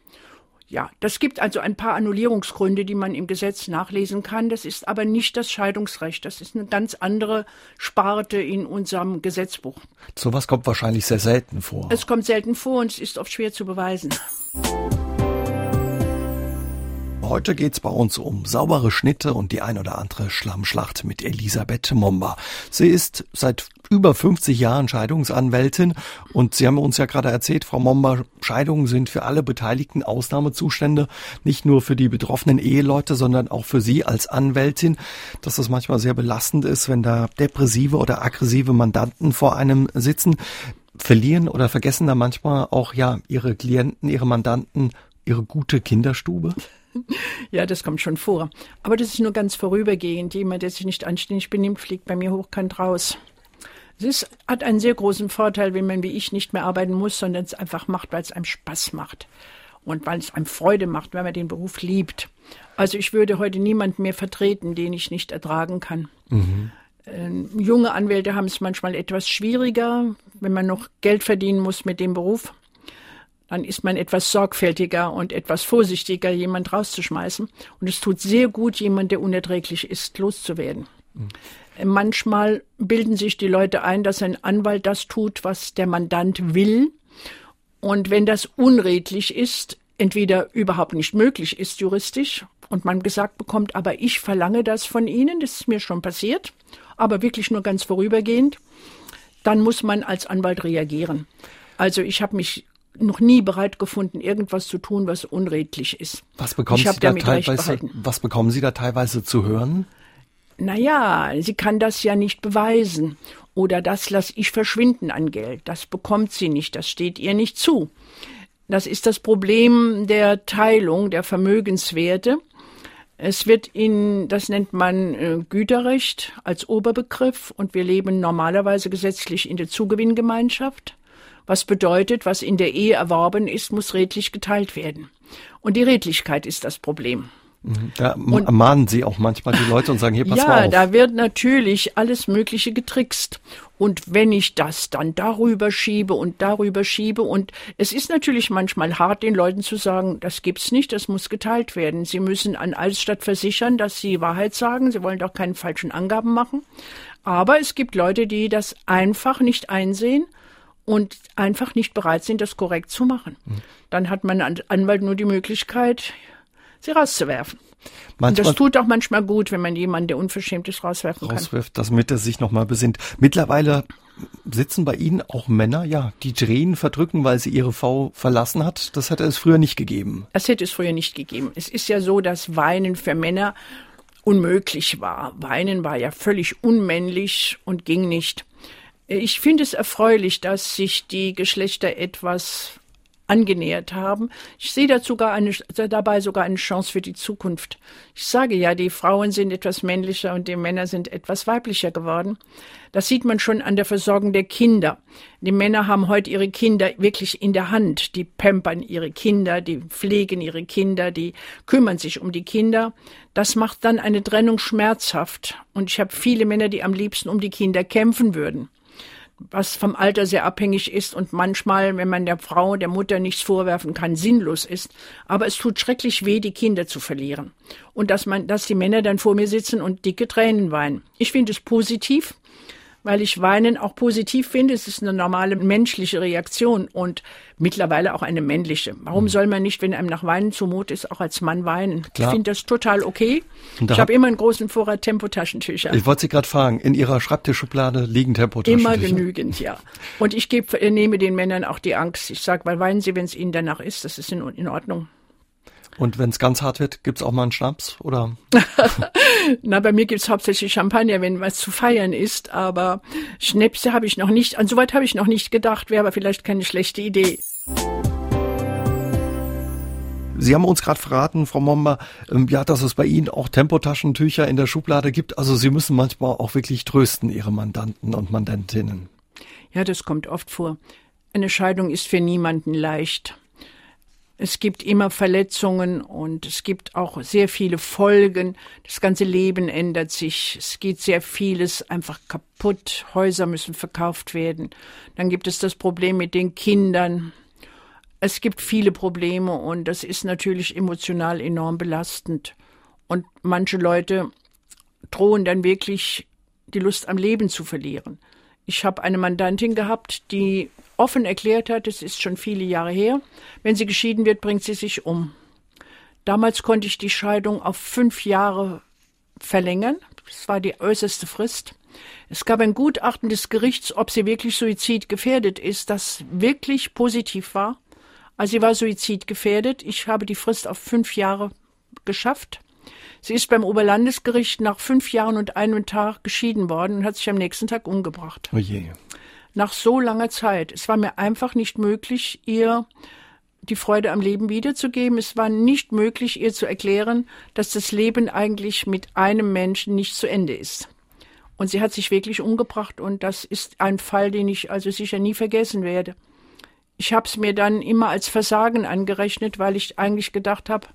Ja, das gibt also ein paar Annullierungsgründe, die man im Gesetz nachlesen kann. Das ist aber nicht das Scheidungsrecht. Das ist eine ganz andere Sparte in unserem Gesetzbuch. Sowas kommt wahrscheinlich sehr selten vor. Es kommt selten vor und es ist oft schwer zu beweisen. Heute geht's bei uns um saubere Schnitte und die ein oder andere Schlammschlacht mit Elisabeth Momba. Sie ist seit über 50 Jahren Scheidungsanwältin und Sie haben uns ja gerade erzählt, Frau Momba, Scheidungen sind für alle Beteiligten Ausnahmezustände, nicht nur für die betroffenen Eheleute, sondern auch für Sie als Anwältin, dass das manchmal sehr belastend ist, wenn da depressive oder aggressive Mandanten vor einem sitzen. Verlieren oder vergessen da manchmal auch ja Ihre Klienten, Ihre Mandanten Ihre gute Kinderstube? Ja, das kommt schon vor. Aber das ist nur ganz vorübergehend. Jemand, der sich nicht anständig benimmt, fliegt bei mir hochkant raus. Es ist, hat einen sehr großen Vorteil, wenn man wie ich nicht mehr arbeiten muss, sondern es einfach macht, weil es einem Spaß macht. Und weil es einem Freude macht, wenn man den Beruf liebt. Also ich würde heute niemanden mehr vertreten, den ich nicht ertragen kann. Mhm. Ähm, junge Anwälte haben es manchmal etwas schwieriger, wenn man noch Geld verdienen muss mit dem Beruf dann ist man etwas sorgfältiger und etwas vorsichtiger, jemand rauszuschmeißen. Und es tut sehr gut, jemand, der unerträglich ist, loszuwerden. Mhm. Manchmal bilden sich die Leute ein, dass ein Anwalt das tut, was der Mandant will. Und wenn das unredlich ist, entweder überhaupt nicht möglich ist juristisch und man gesagt bekommt, aber ich verlange das von Ihnen, das ist mir schon passiert, aber wirklich nur ganz vorübergehend, dann muss man als Anwalt reagieren. Also ich habe mich noch nie bereit gefunden, irgendwas zu tun, was unredlich ist. Was bekommen, Sie da teilweise, was bekommen Sie da teilweise zu hören? Naja, sie kann das ja nicht beweisen. Oder das lasse ich verschwinden an Geld. Das bekommt sie nicht. Das steht ihr nicht zu. Das ist das Problem der Teilung der Vermögenswerte. Es wird in, das nennt man äh, Güterrecht als Oberbegriff und wir leben normalerweise gesetzlich in der Zugewinngemeinschaft was bedeutet, was in der Ehe erworben ist, muss redlich geteilt werden. Und die Redlichkeit ist das Problem. Da und, mahnen Sie auch manchmal die Leute und sagen, hier, pass ja, mal auf. Ja, da wird natürlich alles Mögliche getrickst. Und wenn ich das dann darüber schiebe und darüber schiebe und es ist natürlich manchmal hart, den Leuten zu sagen, das gibt's nicht, das muss geteilt werden. Sie müssen an Altstadt versichern, dass sie Wahrheit sagen. Sie wollen doch keine falschen Angaben machen. Aber es gibt Leute, die das einfach nicht einsehen und einfach nicht bereit sind, das korrekt zu machen. Mhm. Dann hat mein Anwalt nur die Möglichkeit, sie rauszuwerfen. Manchmal und das tut auch manchmal gut, wenn man jemanden, der unverschämt ist, rauswerfen rauswirft, kann. damit er sich nochmal besinnt. Mittlerweile sitzen bei Ihnen auch Männer, ja, die Tränen verdrücken, weil sie ihre Frau verlassen hat. Das hätte es früher nicht gegeben. Das hätte es früher nicht gegeben. Es ist ja so, dass Weinen für Männer unmöglich war. Weinen war ja völlig unmännlich und ging nicht. Ich finde es erfreulich, dass sich die Geschlechter etwas angenähert haben. Ich sehe dazu sogar eine, dabei sogar eine Chance für die Zukunft. Ich sage ja, die Frauen sind etwas männlicher und die Männer sind etwas weiblicher geworden. Das sieht man schon an der Versorgung der Kinder. Die Männer haben heute ihre Kinder wirklich in der Hand. Die pampern ihre Kinder, die pflegen ihre Kinder, die kümmern sich um die Kinder. Das macht dann eine Trennung schmerzhaft. Und ich habe viele Männer, die am liebsten um die Kinder kämpfen würden was vom Alter sehr abhängig ist und manchmal, wenn man der Frau, der Mutter nichts vorwerfen kann, sinnlos ist. Aber es tut schrecklich weh, die Kinder zu verlieren. Und dass man, dass die Männer dann vor mir sitzen und dicke Tränen weinen. Ich finde es positiv weil ich Weinen auch positiv finde. Es ist eine normale menschliche Reaktion und mittlerweile auch eine männliche. Warum mhm. soll man nicht, wenn einem nach Weinen zumut ist, auch als Mann weinen? Klar. Ich finde das total okay. Ich habe immer einen großen Vorrat Tempotaschentücher. Ich wollte Sie gerade fragen, in Ihrer Schreibtischschublade liegen Tempotaschentücher? Immer genügend, ja. Und ich gebe, nehme den Männern auch die Angst. Ich sage, weil weinen Sie, wenn es Ihnen danach ist. Das ist in, in Ordnung. Und wenn es ganz hart wird, gibt's auch mal einen Schnaps, oder? Na, bei mir gibt's hauptsächlich Champagner, wenn was zu feiern ist, aber Schnäpse habe ich noch nicht, an soweit habe ich noch nicht gedacht, wäre aber vielleicht keine schlechte Idee. Sie haben uns gerade verraten, Frau Momba, ähm, ja, dass es bei Ihnen auch Tempotaschentücher in der Schublade gibt. Also Sie müssen manchmal auch wirklich trösten, Ihre Mandanten und Mandantinnen. Ja, das kommt oft vor. Eine Scheidung ist für niemanden leicht. Es gibt immer Verletzungen und es gibt auch sehr viele Folgen. Das ganze Leben ändert sich. Es geht sehr vieles einfach kaputt. Häuser müssen verkauft werden. Dann gibt es das Problem mit den Kindern. Es gibt viele Probleme und das ist natürlich emotional enorm belastend. Und manche Leute drohen dann wirklich die Lust am Leben zu verlieren. Ich habe eine Mandantin gehabt, die offen erklärt hat, es ist schon viele Jahre her, wenn sie geschieden wird, bringt sie sich um. Damals konnte ich die Scheidung auf fünf Jahre verlängern. Das war die äußerste Frist. Es gab ein Gutachten des Gerichts, ob sie wirklich suizidgefährdet ist, das wirklich positiv war. Also sie war suizidgefährdet. Ich habe die Frist auf fünf Jahre geschafft. Sie ist beim Oberlandesgericht nach fünf Jahren und einem Tag geschieden worden und hat sich am nächsten Tag umgebracht. Oh je. Nach so langer Zeit. Es war mir einfach nicht möglich, ihr die Freude am Leben wiederzugeben. Es war nicht möglich, ihr zu erklären, dass das Leben eigentlich mit einem Menschen nicht zu Ende ist. Und sie hat sich wirklich umgebracht und das ist ein Fall, den ich also sicher nie vergessen werde. Ich habe es mir dann immer als Versagen angerechnet, weil ich eigentlich gedacht habe,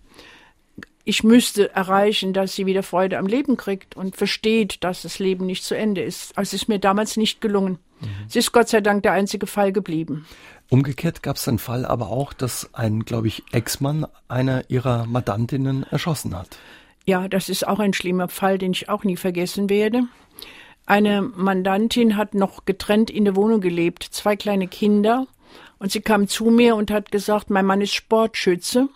ich müsste erreichen, dass sie wieder Freude am Leben kriegt und versteht, dass das Leben nicht zu Ende ist. Also es ist mir damals nicht gelungen. Mhm. Sie ist Gott sei Dank der einzige Fall geblieben. Umgekehrt gab es einen Fall aber auch, dass ein, glaube ich, Ex-Mann einer ihrer Mandantinnen erschossen hat. Ja, das ist auch ein schlimmer Fall, den ich auch nie vergessen werde. Eine Mandantin hat noch getrennt in der Wohnung gelebt, zwei kleine Kinder. Und sie kam zu mir und hat gesagt, mein Mann ist Sportschütze.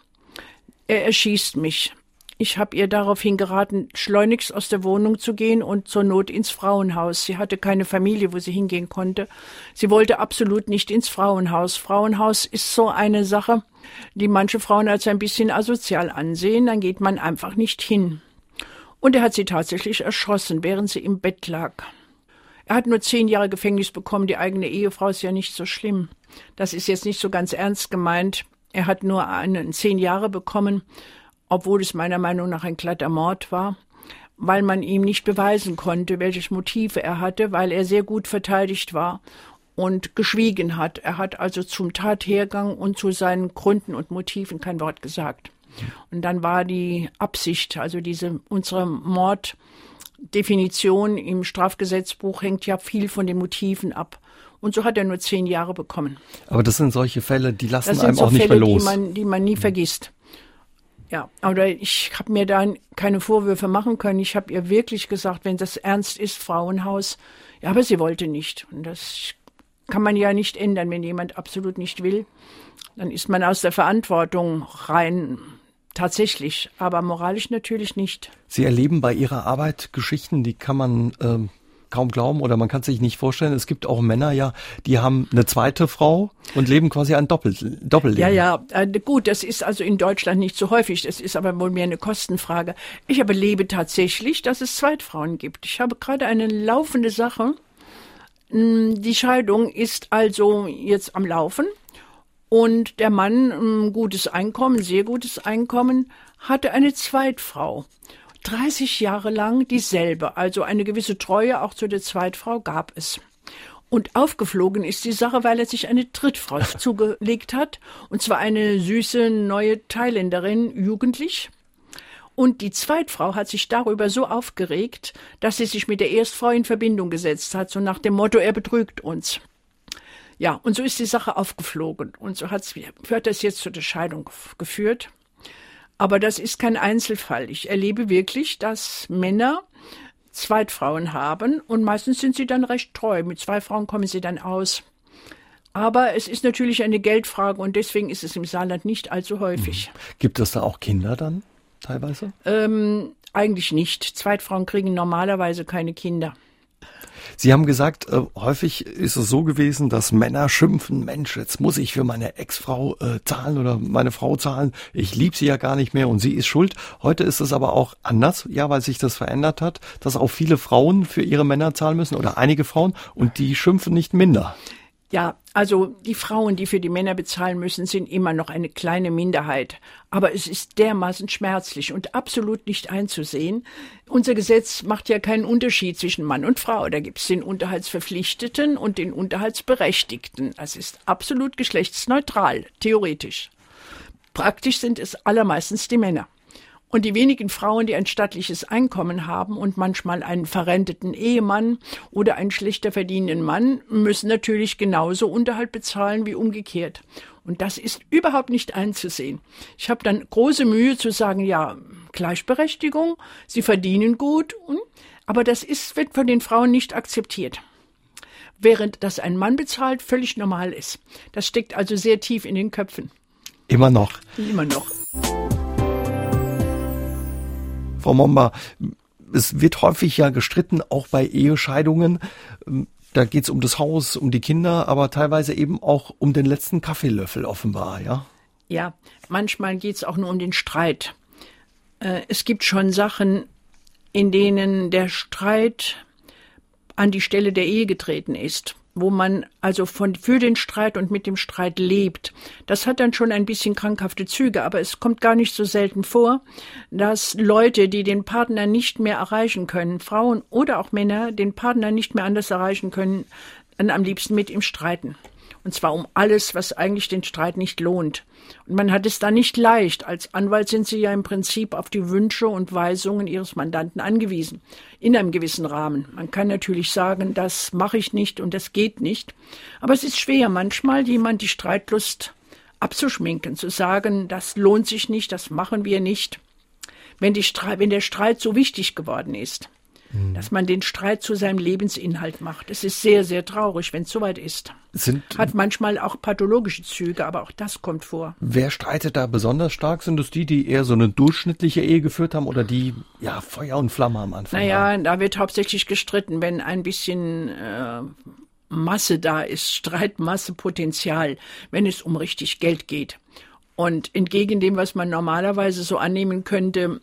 Er erschießt mich. Ich habe ihr daraufhin geraten, schleunigst aus der Wohnung zu gehen und zur Not ins Frauenhaus. Sie hatte keine Familie, wo sie hingehen konnte. Sie wollte absolut nicht ins Frauenhaus. Frauenhaus ist so eine Sache, die manche Frauen als ein bisschen asozial ansehen. Dann geht man einfach nicht hin. Und er hat sie tatsächlich erschossen, während sie im Bett lag. Er hat nur zehn Jahre Gefängnis bekommen. Die eigene Ehefrau ist ja nicht so schlimm. Das ist jetzt nicht so ganz ernst gemeint. Er hat nur einen zehn Jahre bekommen obwohl es meiner Meinung nach ein glatter Mord war, weil man ihm nicht beweisen konnte, welches Motive er hatte, weil er sehr gut verteidigt war und geschwiegen hat. Er hat also zum Tathergang und zu seinen Gründen und Motiven kein Wort gesagt. Und dann war die Absicht, also diese unsere Morddefinition im Strafgesetzbuch hängt ja viel von den Motiven ab. Und so hat er nur zehn Jahre bekommen. Aber das sind solche Fälle, die lassen einem so auch nicht Fälle, mehr los. Die man, die man nie vergisst. Ja, aber ich habe mir da keine Vorwürfe machen können. Ich habe ihr wirklich gesagt, wenn das ernst ist, Frauenhaus. Ja, aber sie wollte nicht. Und das kann man ja nicht ändern, wenn jemand absolut nicht will. Dann ist man aus der Verantwortung rein tatsächlich, aber moralisch natürlich nicht. Sie erleben bei Ihrer Arbeit Geschichten, die kann man ähm, kaum glauben oder man kann sich nicht vorstellen. Es gibt auch Männer ja, die haben eine zweite Frau und leben quasi ein Doppel Doppelleben. Ja, ja, äh, gut, das ist also in Deutschland nicht so häufig. Das ist aber wohl mehr eine Kostenfrage. Ich aber lebe tatsächlich, dass es Zweitfrauen gibt. Ich habe gerade eine laufende Sache. Hm, die Scheidung ist also jetzt am Laufen. Und der Mann, ein hm, gutes Einkommen, sehr gutes Einkommen, hatte eine Zweitfrau. 30 Jahre lang dieselbe, also eine gewisse Treue auch zu der Zweitfrau gab es. Und aufgeflogen ist die Sache, weil er sich eine Drittfrau zugelegt hat, und zwar eine süße neue Thailänderin, jugendlich. Und die Zweitfrau hat sich darüber so aufgeregt, dass sie sich mit der Erstfrau in Verbindung gesetzt hat, so nach dem Motto, er betrügt uns. Ja, und so ist die Sache aufgeflogen. Und so hat's, hat das jetzt zu der Scheidung geführt. Aber das ist kein Einzelfall. Ich erlebe wirklich, dass Männer Zweitfrauen haben und meistens sind sie dann recht treu. Mit zwei Frauen kommen sie dann aus. Aber es ist natürlich eine Geldfrage und deswegen ist es im Saarland nicht allzu häufig. Mhm. Gibt es da auch Kinder dann teilweise? Ähm, eigentlich nicht. Zweitfrauen kriegen normalerweise keine Kinder. Sie haben gesagt, äh, häufig ist es so gewesen, dass Männer schimpfen, Mensch, jetzt muss ich für meine Ex-Frau äh, zahlen oder meine Frau zahlen. Ich liebe sie ja gar nicht mehr und sie ist schuld. Heute ist es aber auch anders, ja, weil sich das verändert hat, dass auch viele Frauen für ihre Männer zahlen müssen oder einige Frauen und die schimpfen nicht minder. Ja, also die Frauen, die für die Männer bezahlen müssen, sind immer noch eine kleine Minderheit. Aber es ist dermaßen schmerzlich und absolut nicht einzusehen. Unser Gesetz macht ja keinen Unterschied zwischen Mann und Frau. Da gibt es den Unterhaltsverpflichteten und den Unterhaltsberechtigten. Es ist absolut geschlechtsneutral, theoretisch. Praktisch sind es allermeistens die Männer. Und die wenigen Frauen, die ein stattliches Einkommen haben und manchmal einen verrenteten Ehemann oder einen schlechter verdienenden Mann, müssen natürlich genauso Unterhalt bezahlen wie umgekehrt. Und das ist überhaupt nicht einzusehen. Ich habe dann große Mühe zu sagen, ja, Gleichberechtigung, sie verdienen gut, aber das ist, wird von den Frauen nicht akzeptiert. Während das ein Mann bezahlt, völlig normal ist. Das steckt also sehr tief in den Köpfen. Immer noch. Immer noch. Frau Momba, es wird häufig ja gestritten, auch bei Ehescheidungen. Da geht's um das Haus, um die Kinder, aber teilweise eben auch um den letzten Kaffeelöffel offenbar, ja? Ja, manchmal geht's auch nur um den Streit. Äh, es gibt schon Sachen, in denen der Streit an die Stelle der Ehe getreten ist wo man also von, für den Streit und mit dem Streit lebt. Das hat dann schon ein bisschen krankhafte Züge, aber es kommt gar nicht so selten vor, dass Leute, die den Partner nicht mehr erreichen können, Frauen oder auch Männer, den Partner nicht mehr anders erreichen können, dann am liebsten mit ihm streiten. Und zwar um alles, was eigentlich den Streit nicht lohnt. Und man hat es da nicht leicht. Als Anwalt sind Sie ja im Prinzip auf die Wünsche und Weisungen Ihres Mandanten angewiesen. In einem gewissen Rahmen. Man kann natürlich sagen, das mache ich nicht und das geht nicht. Aber es ist schwer, manchmal jemand die Streitlust abzuschminken, zu sagen, das lohnt sich nicht, das machen wir nicht. Wenn, die wenn der Streit so wichtig geworden ist. Mhm. dass man den Streit zu seinem Lebensinhalt macht. Es ist sehr, sehr traurig, wenn es soweit ist. Sind, Hat manchmal auch pathologische Züge, aber auch das kommt vor. Wer streitet da besonders stark? Sind es die, die eher so eine durchschnittliche Ehe geführt haben oder die ja Feuer und Flamme am Anfang? Naja, haben? da wird hauptsächlich gestritten, wenn ein bisschen äh, Masse da ist, Streitmasse, Potenzial, wenn es um richtig Geld geht. Und entgegen dem, was man normalerweise so annehmen könnte,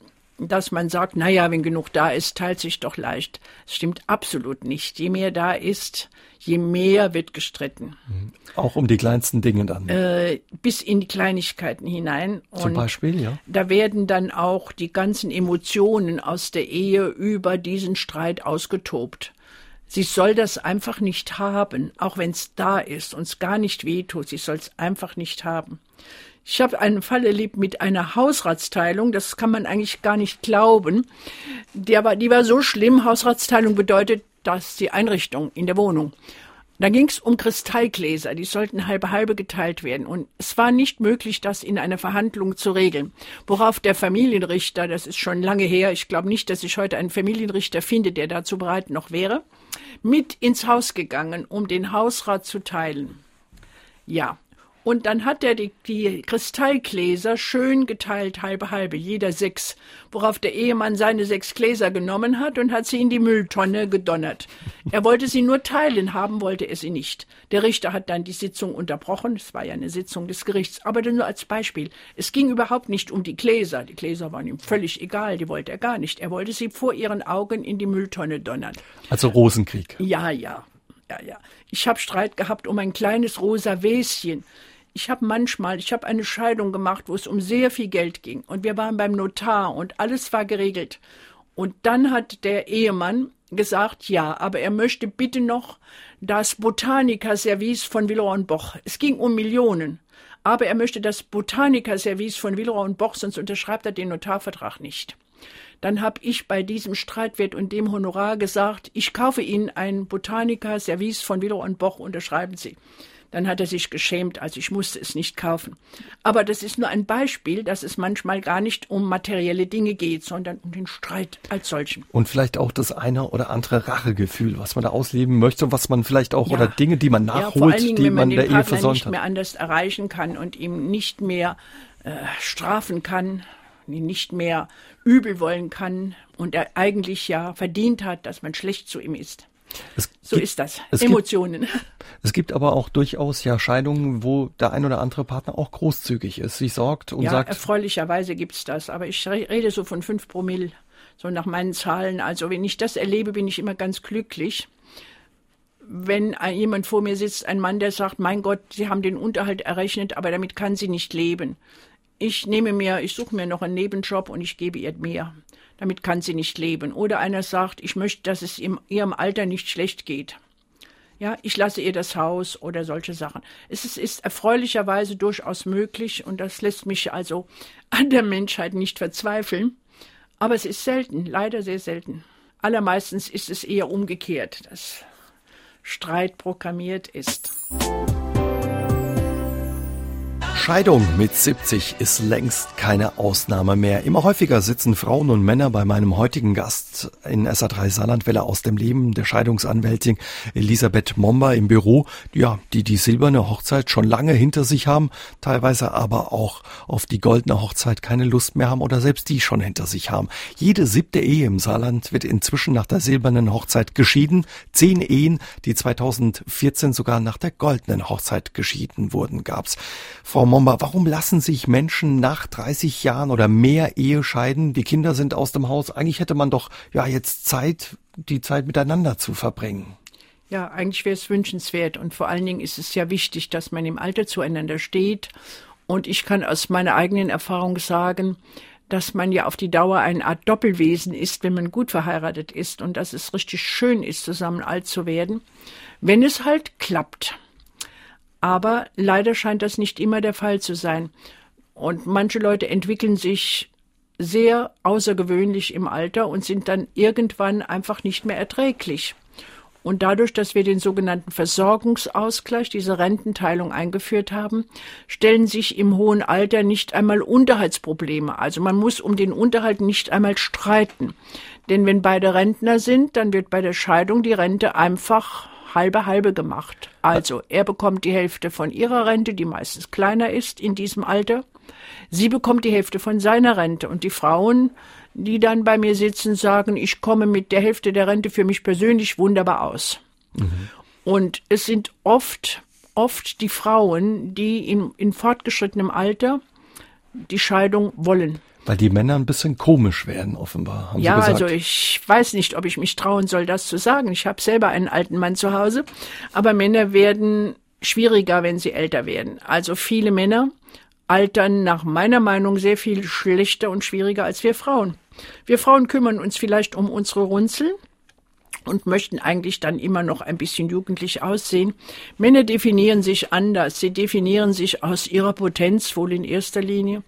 dass man sagt, na ja, wenn genug da ist, teilt sich doch leicht. Das stimmt absolut nicht. Je mehr da ist, je mehr wird gestritten. Mhm. Auch um die kleinsten Dinge dann. Äh, bis in die Kleinigkeiten hinein. Zum Beispiel, ja. Da werden dann auch die ganzen Emotionen aus der Ehe über diesen Streit ausgetobt. Sie soll das einfach nicht haben, auch wenn es da ist und es gar nicht wehtut. Sie soll es einfach nicht haben. Ich habe einen Fall erlebt mit einer Hausratsteilung, das kann man eigentlich gar nicht glauben. Der war, die war so schlimm, Hausratsteilung bedeutet, dass die Einrichtung in der Wohnung. Da ging es um Kristallgläser, die sollten halbe halbe geteilt werden. Und es war nicht möglich, das in einer Verhandlung zu regeln. Worauf der Familienrichter, das ist schon lange her, ich glaube nicht, dass ich heute einen Familienrichter finde, der dazu bereit noch wäre, mit ins Haus gegangen, um den Hausrat zu teilen. Ja, und dann hat er die, die Kristallgläser schön geteilt, halbe halbe, jeder sechs, worauf der Ehemann seine sechs Gläser genommen hat und hat sie in die Mülltonne gedonnert. Er wollte sie nur teilen, haben wollte er sie nicht. Der Richter hat dann die Sitzung unterbrochen, es war ja eine Sitzung des Gerichts, aber nur als Beispiel. Es ging überhaupt nicht um die Gläser, die Gläser waren ihm völlig egal, die wollte er gar nicht. Er wollte sie vor ihren Augen in die Mülltonne donnern. Also Rosenkrieg. Ja, ja, ja, ja. Ich habe Streit gehabt um ein kleines rosa Wäschen ich habe manchmal, ich habe eine Scheidung gemacht, wo es um sehr viel Geld ging und wir waren beim Notar und alles war geregelt. Und dann hat der Ehemann gesagt, ja, aber er möchte bitte noch das Botanikerservice von Villeroy und Boch. Es ging um Millionen. Aber er möchte das Botanikerservice von Villeroy und Boch, sonst unterschreibt er den Notarvertrag nicht. Dann habe ich bei diesem Streitwert und dem Honorar gesagt, ich kaufe Ihnen ein Botanikerservice von Villeroy und Boch, unterschreiben Sie. Dann hat er sich geschämt, also ich musste es nicht kaufen. Aber das ist nur ein Beispiel, dass es manchmal gar nicht um materielle Dinge geht, sondern um den Streit als solchen. Und vielleicht auch das eine oder andere Rachegefühl, was man da ausleben möchte, was man vielleicht auch, ja. oder Dinge, die man nachholt, ja, vor allen Dingen, die wenn man, man der Ehe versäumt nicht mehr anders erreichen kann und ihm nicht mehr äh, strafen kann, ihn nicht mehr übel wollen kann und er eigentlich ja verdient hat, dass man schlecht zu ihm ist. Es so gibt, ist das. Emotionen. Gibt, es gibt aber auch durchaus ja Scheidungen, wo der ein oder andere Partner auch großzügig ist, sich sorgt und ja, sagt. Erfreulicherweise gibt's das, aber ich rede so von fünf Promille, so nach meinen Zahlen. Also wenn ich das erlebe, bin ich immer ganz glücklich. Wenn jemand vor mir sitzt, ein Mann, der sagt, mein Gott, Sie haben den Unterhalt errechnet, aber damit kann sie nicht leben. Ich nehme mir, ich suche mir noch einen Nebenjob und ich gebe ihr mehr damit kann sie nicht leben. Oder einer sagt, ich möchte, dass es in ihrem Alter nicht schlecht geht. Ja, ich lasse ihr das Haus oder solche Sachen. Es ist, ist erfreulicherweise durchaus möglich und das lässt mich also an der Menschheit nicht verzweifeln. Aber es ist selten, leider sehr selten. Allermeistens ist es eher umgekehrt, dass Streit programmiert ist. Scheidung mit 70 ist längst keine Ausnahme mehr. Immer häufiger sitzen Frauen und Männer bei meinem heutigen Gast in SA3 Saarlandwelle aus dem Leben der Scheidungsanwältin Elisabeth Momba im Büro, ja, die die silberne Hochzeit schon lange hinter sich haben, teilweise aber auch auf die goldene Hochzeit keine Lust mehr haben oder selbst die schon hinter sich haben. Jede siebte Ehe im Saarland wird inzwischen nach der silbernen Hochzeit geschieden. Zehn Ehen, die 2014 sogar nach der goldenen Hochzeit geschieden wurden, gab's. Frau Momba, warum lassen sich Menschen nach 30 Jahren oder mehr Ehe scheiden? Die Kinder sind aus dem Haus. Eigentlich hätte man doch ja jetzt Zeit, die Zeit miteinander zu verbringen. Ja, eigentlich wäre es wünschenswert und vor allen Dingen ist es ja wichtig, dass man im Alter zueinander steht. Und ich kann aus meiner eigenen Erfahrung sagen, dass man ja auf die Dauer eine Art Doppelwesen ist, wenn man gut verheiratet ist und dass es richtig schön ist, zusammen alt zu werden, wenn es halt klappt. Aber leider scheint das nicht immer der Fall zu sein. Und manche Leute entwickeln sich sehr außergewöhnlich im Alter und sind dann irgendwann einfach nicht mehr erträglich. Und dadurch, dass wir den sogenannten Versorgungsausgleich, diese Rententeilung eingeführt haben, stellen sich im hohen Alter nicht einmal Unterhaltsprobleme. Also man muss um den Unterhalt nicht einmal streiten. Denn wenn beide Rentner sind, dann wird bei der Scheidung die Rente einfach halbe halbe gemacht. Also er bekommt die Hälfte von ihrer Rente, die meistens kleiner ist in diesem Alter. Sie bekommt die Hälfte von seiner Rente und die Frauen, die dann bei mir sitzen, sagen, ich komme mit der Hälfte der Rente für mich persönlich wunderbar aus. Mhm. Und es sind oft, oft die Frauen, die in, in fortgeschrittenem Alter die Scheidung wollen. Weil die Männer ein bisschen komisch werden, offenbar. Ja, also ich weiß nicht, ob ich mich trauen soll, das zu sagen. Ich habe selber einen alten Mann zu Hause. Aber Männer werden schwieriger, wenn sie älter werden. Also viele Männer altern nach meiner Meinung sehr viel schlechter und schwieriger als wir Frauen. Wir Frauen kümmern uns vielleicht um unsere Runzeln, und möchten eigentlich dann immer noch ein bisschen jugendlich aussehen. Männer definieren sich anders. Sie definieren sich aus ihrer Potenz wohl in erster Linie,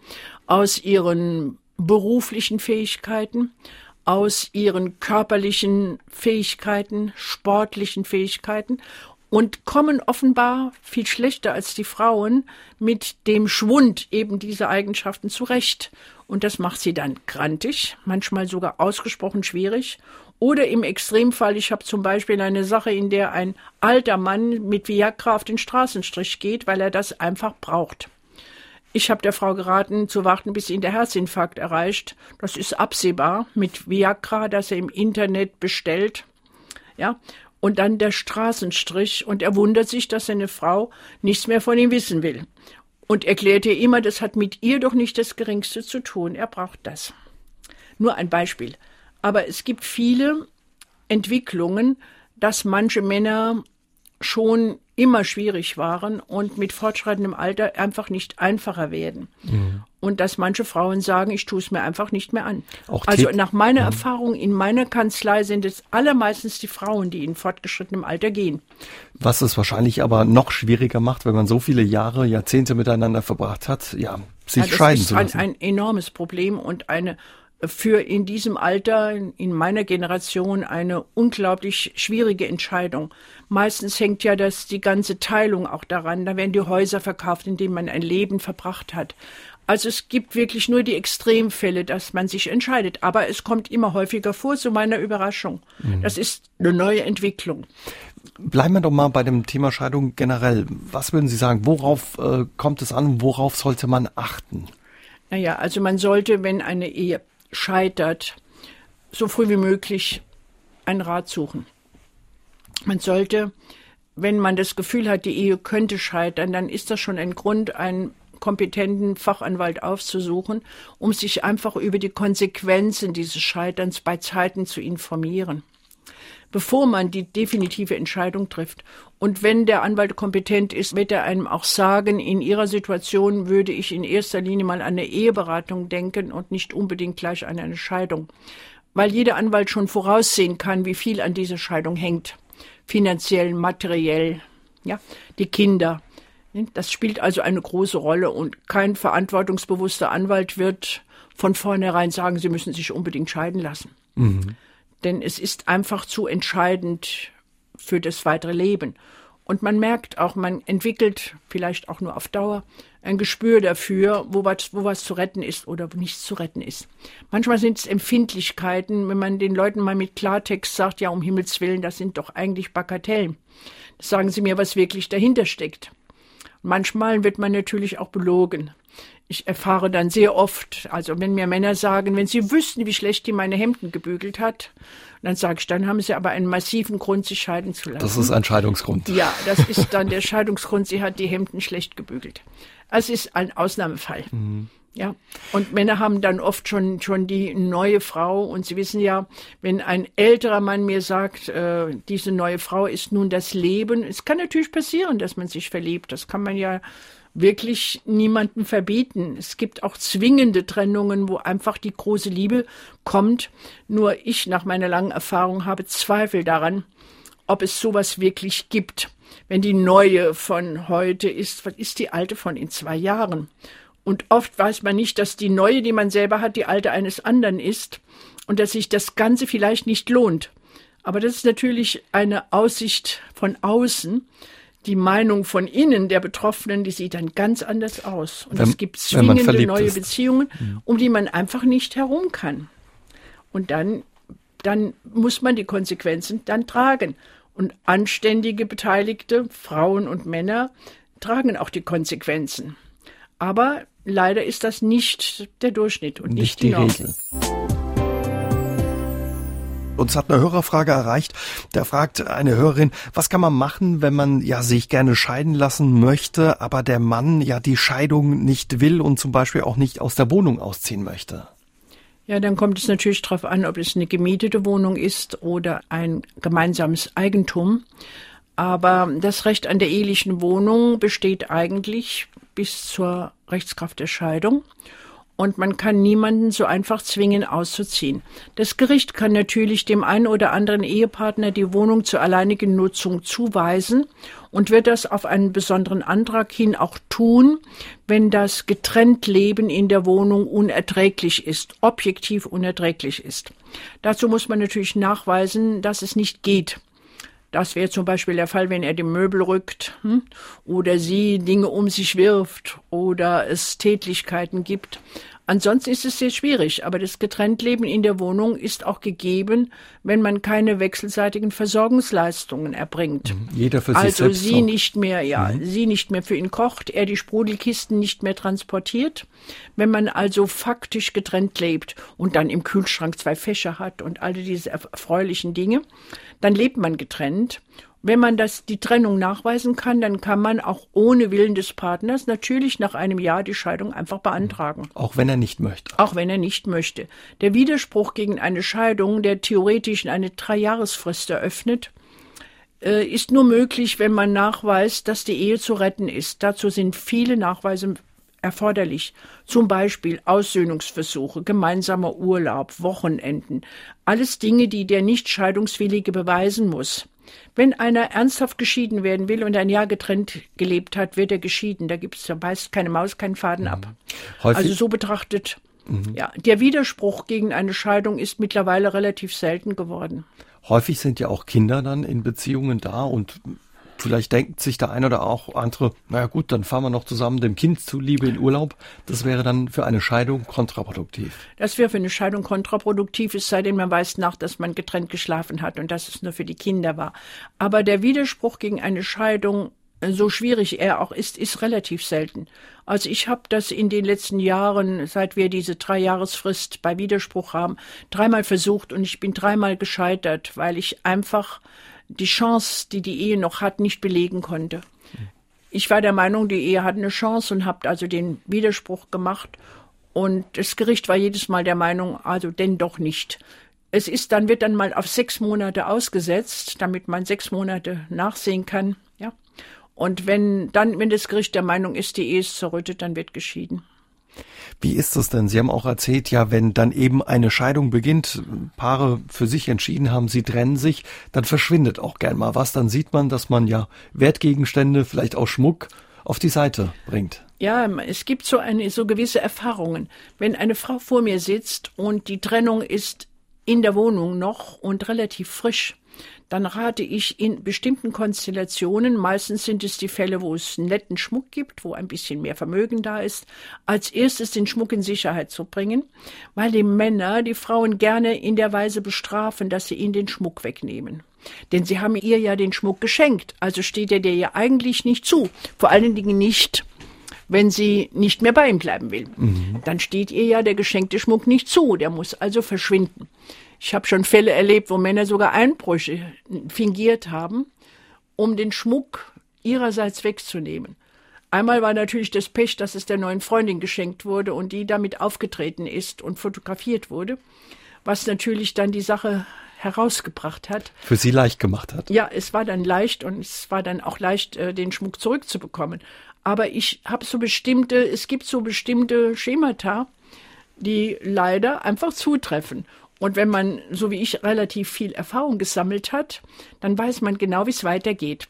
aus ihren beruflichen Fähigkeiten, aus ihren körperlichen Fähigkeiten, sportlichen Fähigkeiten und kommen offenbar viel schlechter als die Frauen mit dem Schwund eben dieser Eigenschaften zurecht. Und das macht sie dann grantig, manchmal sogar ausgesprochen schwierig. Oder im Extremfall, ich habe zum Beispiel eine Sache, in der ein alter Mann mit Viagra auf den Straßenstrich geht, weil er das einfach braucht. Ich habe der Frau geraten, zu warten, bis ihn der Herzinfarkt erreicht. Das ist absehbar mit Viagra, das er im Internet bestellt. Ja, und dann der Straßenstrich und er wundert sich, dass seine Frau nichts mehr von ihm wissen will. Und erklärt ihr immer, das hat mit ihr doch nicht das Geringste zu tun. Er braucht das. Nur ein Beispiel. Aber es gibt viele Entwicklungen, dass manche Männer schon immer schwierig waren und mit fortschreitendem Alter einfach nicht einfacher werden. Mhm. Und dass manche Frauen sagen, ich tue es mir einfach nicht mehr an. Auch also nach meiner mhm. Erfahrung in meiner Kanzlei sind es allermeistens die Frauen, die in fortgeschrittenem Alter gehen. Was es wahrscheinlich aber noch schwieriger macht, wenn man so viele Jahre, Jahrzehnte miteinander verbracht hat, ja, sich ja, scheiden zu lassen. Das ist ein, ein enormes Problem und eine für in diesem Alter, in meiner Generation, eine unglaublich schwierige Entscheidung. Meistens hängt ja das, die ganze Teilung auch daran. Da werden die Häuser verkauft, in denen man ein Leben verbracht hat. Also es gibt wirklich nur die Extremfälle, dass man sich entscheidet. Aber es kommt immer häufiger vor, zu meiner Überraschung. Mhm. Das ist eine neue Entwicklung. Bleiben wir doch mal bei dem Thema Scheidung generell. Was würden Sie sagen? Worauf äh, kommt es an? Worauf sollte man achten? Naja, also man sollte, wenn eine Ehe scheitert, so früh wie möglich einen Rat suchen. Man sollte, wenn man das Gefühl hat, die Ehe könnte scheitern, dann ist das schon ein Grund, einen kompetenten Fachanwalt aufzusuchen, um sich einfach über die Konsequenzen dieses Scheiterns bei Zeiten zu informieren bevor man die definitive Entscheidung trifft. Und wenn der Anwalt kompetent ist, wird er einem auch sagen, in Ihrer Situation würde ich in erster Linie mal an eine Eheberatung denken und nicht unbedingt gleich an eine Scheidung. Weil jeder Anwalt schon voraussehen kann, wie viel an dieser Scheidung hängt. Finanziell, materiell, ja, die Kinder. Das spielt also eine große Rolle und kein verantwortungsbewusster Anwalt wird von vornherein sagen, Sie müssen sich unbedingt scheiden lassen. Mhm denn es ist einfach zu entscheidend für das weitere Leben. Und man merkt auch, man entwickelt vielleicht auch nur auf Dauer ein Gespür dafür, wo was, wo was zu retten ist oder wo nichts zu retten ist. Manchmal sind es Empfindlichkeiten, wenn man den Leuten mal mit Klartext sagt, ja, um Himmels Willen, das sind doch eigentlich Bagatellen. Sagen sie mir, was wirklich dahinter steckt. Manchmal wird man natürlich auch belogen. Ich erfahre dann sehr oft, also wenn mir Männer sagen, wenn sie wüssten, wie schlecht die meine Hemden gebügelt hat, dann sage ich, dann haben sie aber einen massiven Grund, sich scheiden zu lassen. Das ist ein Scheidungsgrund. Ja, das ist dann der Scheidungsgrund, sie hat die Hemden schlecht gebügelt. Es ist ein Ausnahmefall. Mhm. Ja, und Männer haben dann oft schon schon die neue Frau und Sie wissen ja, wenn ein älterer Mann mir sagt, äh, diese neue Frau ist nun das Leben, es kann natürlich passieren, dass man sich verliebt. Das kann man ja wirklich niemanden verbieten. Es gibt auch zwingende Trennungen, wo einfach die große Liebe kommt. Nur ich nach meiner langen Erfahrung habe Zweifel daran, ob es sowas wirklich gibt. Wenn die neue von heute ist, was ist die alte von in zwei Jahren? Und oft weiß man nicht, dass die neue, die man selber hat, die alte eines anderen ist und dass sich das Ganze vielleicht nicht lohnt. Aber das ist natürlich eine Aussicht von außen. Die Meinung von innen der Betroffenen, die sieht dann ganz anders aus. Und wenn, es gibt zwingende neue ist. Beziehungen, mhm. um die man einfach nicht herum kann. Und dann, dann muss man die Konsequenzen dann tragen. Und anständige Beteiligte, Frauen und Männer, tragen auch die Konsequenzen. Aber leider ist das nicht der Durchschnitt und nicht, nicht die, die Regel. Uns hat eine Hörerfrage erreicht. Da fragt eine Hörerin, was kann man machen, wenn man ja sich gerne scheiden lassen möchte, aber der Mann ja die Scheidung nicht will und zum Beispiel auch nicht aus der Wohnung ausziehen möchte? Ja, dann kommt es natürlich darauf an, ob es eine gemietete Wohnung ist oder ein gemeinsames Eigentum. Aber das Recht an der ehelichen Wohnung besteht eigentlich bis zur Rechtskraft der Scheidung. Und man kann niemanden so einfach zwingen, auszuziehen. Das Gericht kann natürlich dem einen oder anderen Ehepartner die Wohnung zur alleinigen Nutzung zuweisen und wird das auf einen besonderen Antrag hin auch tun, wenn das Getrenntleben in der Wohnung unerträglich ist, objektiv unerträglich ist. Dazu muss man natürlich nachweisen, dass es nicht geht. Das wäre zum Beispiel der Fall, wenn er die Möbel rückt hm? oder sie Dinge um sich wirft oder es Tätlichkeiten gibt. Ansonsten ist es sehr schwierig, aber das Getrenntleben in der Wohnung ist auch gegeben, wenn man keine wechselseitigen Versorgungsleistungen erbringt. Mhm. Jeder für sich also selbst. Also sie sorgt. nicht mehr, ja, mhm. sie nicht mehr für ihn kocht, er die Sprudelkisten nicht mehr transportiert. Wenn man also faktisch getrennt lebt und dann im Kühlschrank zwei Fächer hat und all diese erfreulichen Dinge, dann lebt man getrennt. Wenn man das, die Trennung nachweisen kann, dann kann man auch ohne Willen des Partners natürlich nach einem Jahr die Scheidung einfach beantragen. Auch wenn er nicht möchte. Auch wenn er nicht möchte. Der Widerspruch gegen eine Scheidung, der theoretisch eine Dreijahresfrist eröffnet, äh, ist nur möglich, wenn man nachweist, dass die Ehe zu retten ist. Dazu sind viele Nachweise erforderlich. Zum Beispiel Aussöhnungsversuche, gemeinsamer Urlaub, Wochenenden. Alles Dinge, die der nicht Scheidungswillige beweisen muss. Wenn einer ernsthaft geschieden werden will und ein Jahr getrennt gelebt hat, wird er geschieden. Da gibt es, da beißt keine Maus keinen Faden ab. Mhm. Häufig also so betrachtet, mhm. ja, der Widerspruch gegen eine Scheidung ist mittlerweile relativ selten geworden. Häufig sind ja auch Kinder dann in Beziehungen da und Vielleicht denkt sich der eine oder auch andere, naja gut, dann fahren wir noch zusammen dem Kind zuliebe in Urlaub. Das wäre dann für eine Scheidung kontraproduktiv. Das wäre für eine Scheidung kontraproduktiv, es sei denn, man weiß nach, dass man getrennt geschlafen hat und dass es nur für die Kinder war. Aber der Widerspruch gegen eine Scheidung, so schwierig er auch ist, ist relativ selten. Also ich habe das in den letzten Jahren, seit wir diese Dreijahresfrist bei Widerspruch haben, dreimal versucht und ich bin dreimal gescheitert, weil ich einfach die Chance, die die Ehe noch hat, nicht belegen konnte. Ich war der Meinung, die Ehe hat eine Chance und habe also den Widerspruch gemacht. Und das Gericht war jedes Mal der Meinung, also denn doch nicht. Es ist dann, wird dann mal auf sechs Monate ausgesetzt, damit man sechs Monate nachsehen kann, ja. Und wenn dann, wenn das Gericht der Meinung ist, die Ehe ist zerrüttet, dann wird geschieden. Wie ist das denn? Sie haben auch erzählt, ja, wenn dann eben eine Scheidung beginnt, Paare für sich entschieden haben, sie trennen sich, dann verschwindet auch gern mal was. Dann sieht man, dass man ja Wertgegenstände, vielleicht auch Schmuck, auf die Seite bringt. Ja, es gibt so eine, so gewisse Erfahrungen. Wenn eine Frau vor mir sitzt und die Trennung ist in der Wohnung noch und relativ frisch, dann rate ich in bestimmten Konstellationen, meistens sind es die Fälle, wo es netten Schmuck gibt, wo ein bisschen mehr Vermögen da ist, als erstes den Schmuck in Sicherheit zu bringen, weil die Männer die Frauen gerne in der Weise bestrafen, dass sie ihnen den Schmuck wegnehmen. Denn sie haben ihr ja den Schmuck geschenkt, also steht er dir ja eigentlich nicht zu. Vor allen Dingen nicht, wenn sie nicht mehr bei ihm bleiben will. Mhm. Dann steht ihr ja der geschenkte Schmuck nicht zu, der muss also verschwinden. Ich habe schon Fälle erlebt, wo Männer sogar Einbrüche fingiert haben, um den Schmuck ihrerseits wegzunehmen. Einmal war natürlich das Pech, dass es der neuen Freundin geschenkt wurde und die damit aufgetreten ist und fotografiert wurde, was natürlich dann die Sache herausgebracht hat. Für Sie leicht gemacht hat. Ja, es war dann leicht und es war dann auch leicht, äh, den Schmuck zurückzubekommen. Aber ich habe so bestimmte, es gibt so bestimmte Schemata, die leider einfach zutreffen. Und wenn man, so wie ich, relativ viel Erfahrung gesammelt hat, dann weiß man genau, wie es weitergeht.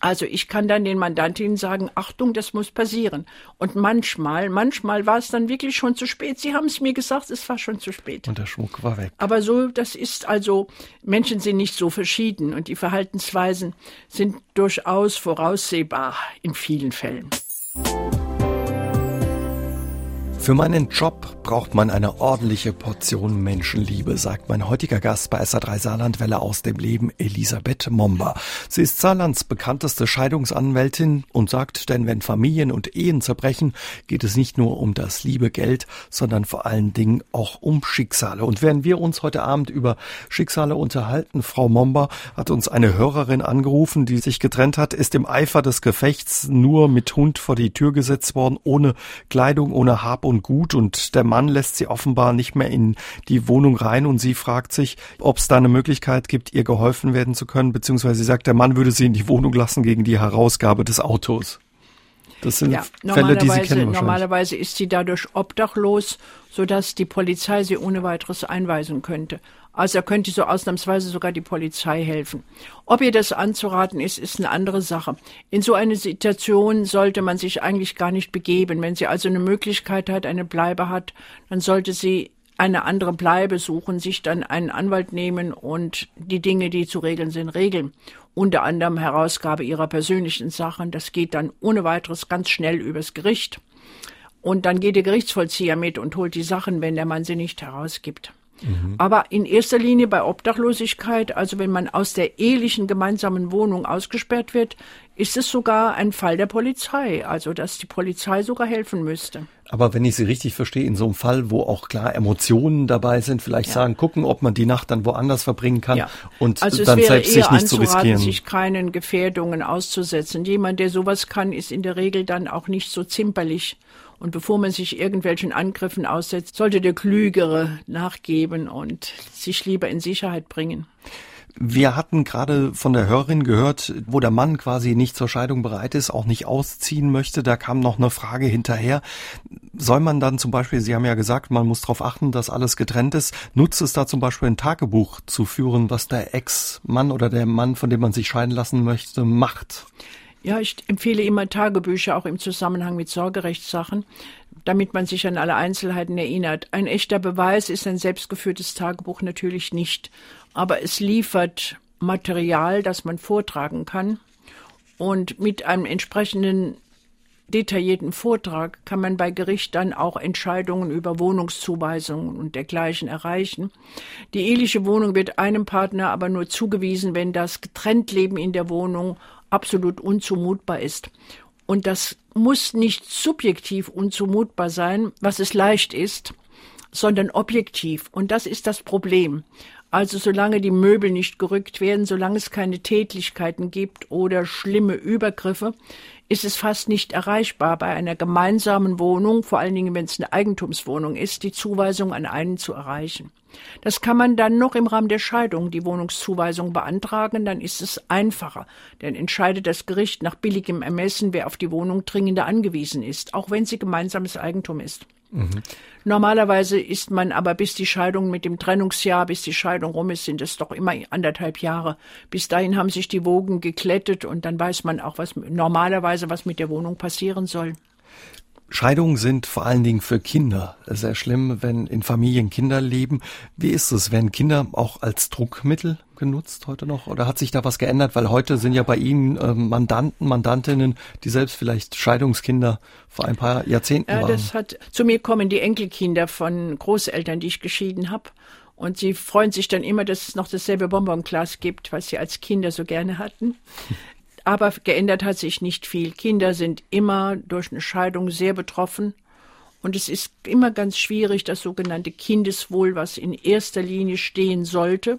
Also ich kann dann den Mandantinnen sagen, Achtung, das muss passieren. Und manchmal, manchmal war es dann wirklich schon zu spät. Sie haben es mir gesagt, es war schon zu spät. Und der Schmuck war weg. Aber so, das ist also, Menschen sind nicht so verschieden und die Verhaltensweisen sind durchaus voraussehbar in vielen Fällen. Für meinen Job braucht man eine ordentliche Portion Menschenliebe, sagt mein heutiger Gast bei SA3 Saarlandwelle aus dem Leben, Elisabeth Momba. Sie ist Saarlands bekannteste Scheidungsanwältin und sagt, denn wenn Familien und Ehen zerbrechen, geht es nicht nur um das liebe Geld, sondern vor allen Dingen auch um Schicksale. Und während wir uns heute Abend über Schicksale unterhalten, Frau Momba hat uns eine Hörerin angerufen, die sich getrennt hat, ist im Eifer des Gefechts nur mit Hund vor die Tür gesetzt worden, ohne Kleidung, ohne Hab und und gut und der Mann lässt sie offenbar nicht mehr in die Wohnung rein und sie fragt sich, ob es da eine Möglichkeit gibt, ihr geholfen werden zu können, beziehungsweise sie sagt, der Mann würde sie in die Wohnung lassen gegen die Herausgabe des Autos. Das sind ja, Fälle, die Sie kennen Normalerweise ist sie dadurch obdachlos, sodass die Polizei sie ohne weiteres einweisen könnte. Also könnte so ausnahmsweise sogar die Polizei helfen. Ob ihr das anzuraten ist, ist eine andere Sache. In so eine Situation sollte man sich eigentlich gar nicht begeben. Wenn sie also eine Möglichkeit hat, eine Bleibe hat, dann sollte sie eine andere Bleibe suchen, sich dann einen Anwalt nehmen und die Dinge, die zu regeln sind, regeln. Unter anderem Herausgabe ihrer persönlichen Sachen. Das geht dann ohne weiteres ganz schnell übers Gericht. Und dann geht der Gerichtsvollzieher mit und holt die Sachen, wenn der Mann sie nicht herausgibt. Mhm. Aber in erster Linie bei Obdachlosigkeit, also wenn man aus der ehelichen gemeinsamen Wohnung ausgesperrt wird, ist es sogar ein Fall der Polizei, also dass die Polizei sogar helfen müsste. Aber wenn ich Sie richtig verstehe, in so einem Fall, wo auch klar Emotionen dabei sind, vielleicht ja. sagen, gucken, ob man die Nacht dann woanders verbringen kann ja. und also dann selbst sich nicht zu riskieren. sich keinen Gefährdungen auszusetzen. Jemand, der sowas kann, ist in der Regel dann auch nicht so zimperlich und bevor man sich irgendwelchen Angriffen aussetzt, sollte der Klügere nachgeben und sich lieber in Sicherheit bringen. Wir hatten gerade von der Hörerin gehört, wo der Mann quasi nicht zur Scheidung bereit ist, auch nicht ausziehen möchte. Da kam noch eine Frage hinterher. Soll man dann zum Beispiel, Sie haben ja gesagt, man muss darauf achten, dass alles getrennt ist. Nutzt es da zum Beispiel ein Tagebuch zu führen, was der Ex-Mann oder der Mann, von dem man sich scheiden lassen möchte, macht? Ja, ich empfehle immer Tagebücher, auch im Zusammenhang mit Sorgerechtssachen, damit man sich an alle Einzelheiten erinnert. Ein echter Beweis ist ein selbstgeführtes Tagebuch natürlich nicht, aber es liefert Material, das man vortragen kann. Und mit einem entsprechenden detaillierten Vortrag kann man bei Gericht dann auch Entscheidungen über Wohnungszuweisungen und dergleichen erreichen. Die eheliche Wohnung wird einem Partner aber nur zugewiesen, wenn das Getrenntleben in der Wohnung absolut unzumutbar ist. Und das muss nicht subjektiv unzumutbar sein, was es leicht ist, sondern objektiv. Und das ist das Problem. Also solange die Möbel nicht gerückt werden, solange es keine Tätlichkeiten gibt oder schlimme Übergriffe, ist es fast nicht erreichbar, bei einer gemeinsamen Wohnung, vor allen Dingen wenn es eine Eigentumswohnung ist, die Zuweisung an einen zu erreichen. Das kann man dann noch im Rahmen der Scheidung die Wohnungszuweisung beantragen, dann ist es einfacher, denn entscheidet das Gericht nach billigem Ermessen, wer auf die Wohnung dringender angewiesen ist, auch wenn sie gemeinsames Eigentum ist. Mhm. Normalerweise ist man aber bis die Scheidung mit dem Trennungsjahr, bis die Scheidung rum ist, sind es doch immer anderthalb Jahre. Bis dahin haben sich die Wogen geklettet und dann weiß man auch, was normalerweise was mit der Wohnung passieren soll. Scheidungen sind vor allen Dingen für Kinder sehr schlimm, wenn in Familien Kinder leben. Wie ist es? Werden Kinder auch als Druckmittel genutzt heute noch? Oder hat sich da was geändert? Weil heute sind ja bei Ihnen äh, Mandanten, Mandantinnen, die selbst vielleicht Scheidungskinder vor ein paar Jahrzehnten ja, waren. Das hat, zu mir kommen die Enkelkinder von Großeltern, die ich geschieden habe. Und sie freuen sich dann immer, dass es noch dasselbe Bonbonglas gibt, was sie als Kinder so gerne hatten. Aber geändert hat sich nicht viel. Kinder sind immer durch eine Scheidung sehr betroffen. Und es ist immer ganz schwierig, das sogenannte Kindeswohl, was in erster Linie stehen sollte,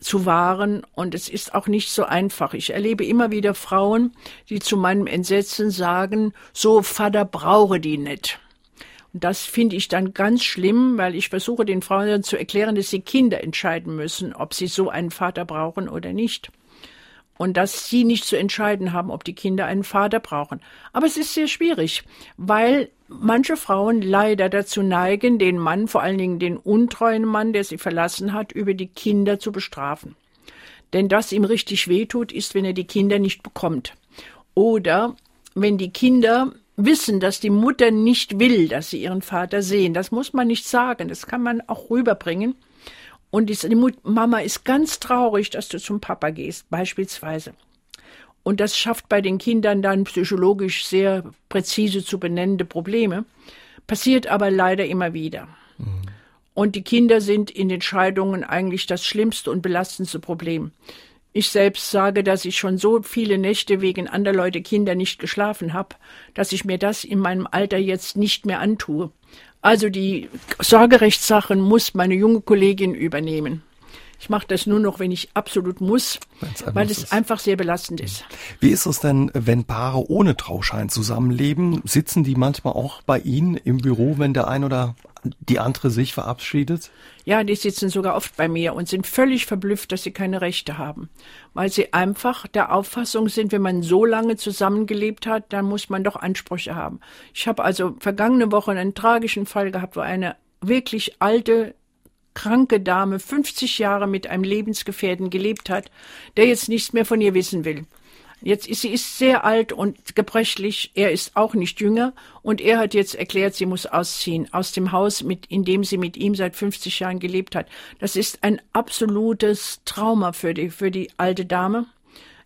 zu wahren. Und es ist auch nicht so einfach. Ich erlebe immer wieder Frauen, die zu meinem Entsetzen sagen, so Vater brauche die nicht. Und das finde ich dann ganz schlimm, weil ich versuche den Frauen dann zu erklären, dass sie Kinder entscheiden müssen, ob sie so einen Vater brauchen oder nicht und dass sie nicht zu entscheiden haben, ob die Kinder einen Vater brauchen. Aber es ist sehr schwierig, weil manche Frauen leider dazu neigen, den Mann, vor allen Dingen den untreuen Mann, der sie verlassen hat, über die Kinder zu bestrafen. Denn das ihm richtig wehtut, ist, wenn er die Kinder nicht bekommt. Oder wenn die Kinder wissen, dass die Mutter nicht will, dass sie ihren Vater sehen. Das muss man nicht sagen, das kann man auch rüberbringen. Und die Mama ist ganz traurig, dass du zum Papa gehst, beispielsweise. Und das schafft bei den Kindern dann psychologisch sehr präzise zu benennende Probleme. Passiert aber leider immer wieder. Mhm. Und die Kinder sind in den Scheidungen eigentlich das schlimmste und belastendste Problem. Ich selbst sage, dass ich schon so viele Nächte wegen anderer Leute Kinder nicht geschlafen habe, dass ich mir das in meinem Alter jetzt nicht mehr antue. Also die Sorgerechtssachen muss meine junge Kollegin übernehmen. Ich mache das nur noch, wenn ich absolut muss, weil es einfach sehr belastend ist. Wie ist es denn, wenn Paare ohne Trauschein zusammenleben? Sitzen die manchmal auch bei Ihnen im Büro, wenn der ein oder die andere sich verabschiedet? Ja, die sitzen sogar oft bei mir und sind völlig verblüfft, dass sie keine Rechte haben, weil sie einfach der Auffassung sind, wenn man so lange zusammengelebt hat, dann muss man doch Ansprüche haben. Ich habe also vergangene Woche einen tragischen Fall gehabt, wo eine wirklich alte kranke Dame 50 Jahre mit einem Lebensgefährten gelebt hat, der jetzt nichts mehr von ihr wissen will. Jetzt ist sie ist sehr alt und gebrechlich. Er ist auch nicht jünger und er hat jetzt erklärt, sie muss ausziehen aus dem Haus, mit in dem sie mit ihm seit 50 Jahren gelebt hat. Das ist ein absolutes Trauma für die für die alte Dame.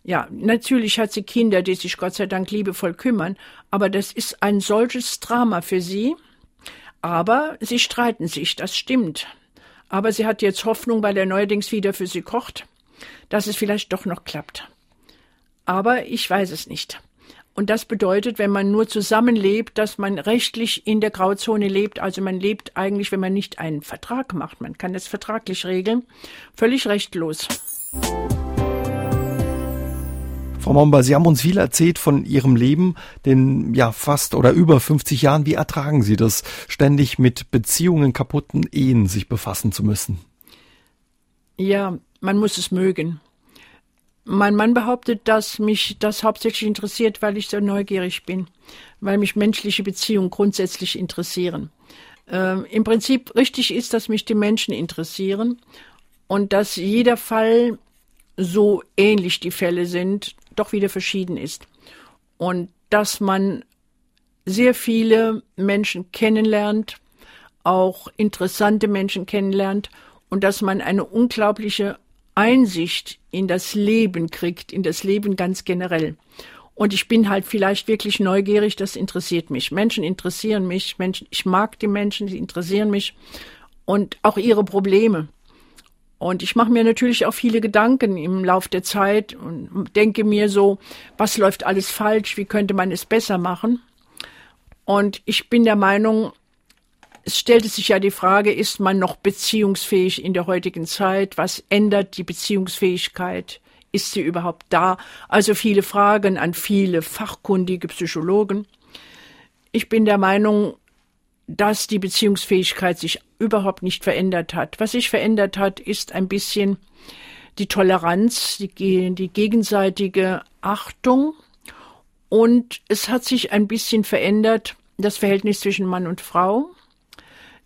Ja, natürlich hat sie Kinder, die sich Gott sei Dank liebevoll kümmern, aber das ist ein solches Drama für sie. Aber sie streiten sich, das stimmt. Aber sie hat jetzt Hoffnung, weil er neuerdings wieder für sie kocht, dass es vielleicht doch noch klappt. Aber ich weiß es nicht. Und das bedeutet, wenn man nur zusammenlebt, dass man rechtlich in der Grauzone lebt. Also man lebt eigentlich, wenn man nicht einen Vertrag macht. Man kann das vertraglich regeln. Völlig rechtlos. Frau Momba, Sie haben uns viel erzählt von Ihrem Leben, den ja fast oder über 50 Jahren. Wie ertragen Sie das, ständig mit Beziehungen, kaputten Ehen sich befassen zu müssen? Ja, man muss es mögen. Mein Mann behauptet, dass mich das hauptsächlich interessiert, weil ich so neugierig bin, weil mich menschliche Beziehungen grundsätzlich interessieren. Ähm, Im Prinzip richtig ist, dass mich die Menschen interessieren und dass jeder Fall so ähnlich die Fälle sind, doch wieder verschieden ist. Und dass man sehr viele Menschen kennenlernt, auch interessante Menschen kennenlernt und dass man eine unglaubliche Einsicht in das Leben kriegt, in das Leben ganz generell. Und ich bin halt vielleicht wirklich neugierig, das interessiert mich. Menschen interessieren mich, Menschen, ich mag die Menschen, sie interessieren mich und auch ihre Probleme. Und ich mache mir natürlich auch viele Gedanken im Lauf der Zeit und denke mir so, was läuft alles falsch, wie könnte man es besser machen? Und ich bin der Meinung, es stellte sich ja die Frage, ist man noch beziehungsfähig in der heutigen Zeit? Was ändert die Beziehungsfähigkeit? Ist sie überhaupt da? Also viele Fragen an viele fachkundige Psychologen. Ich bin der Meinung, dass die Beziehungsfähigkeit sich überhaupt nicht verändert hat. Was sich verändert hat, ist ein bisschen die Toleranz, die, die gegenseitige Achtung und es hat sich ein bisschen verändert das Verhältnis zwischen Mann und Frau.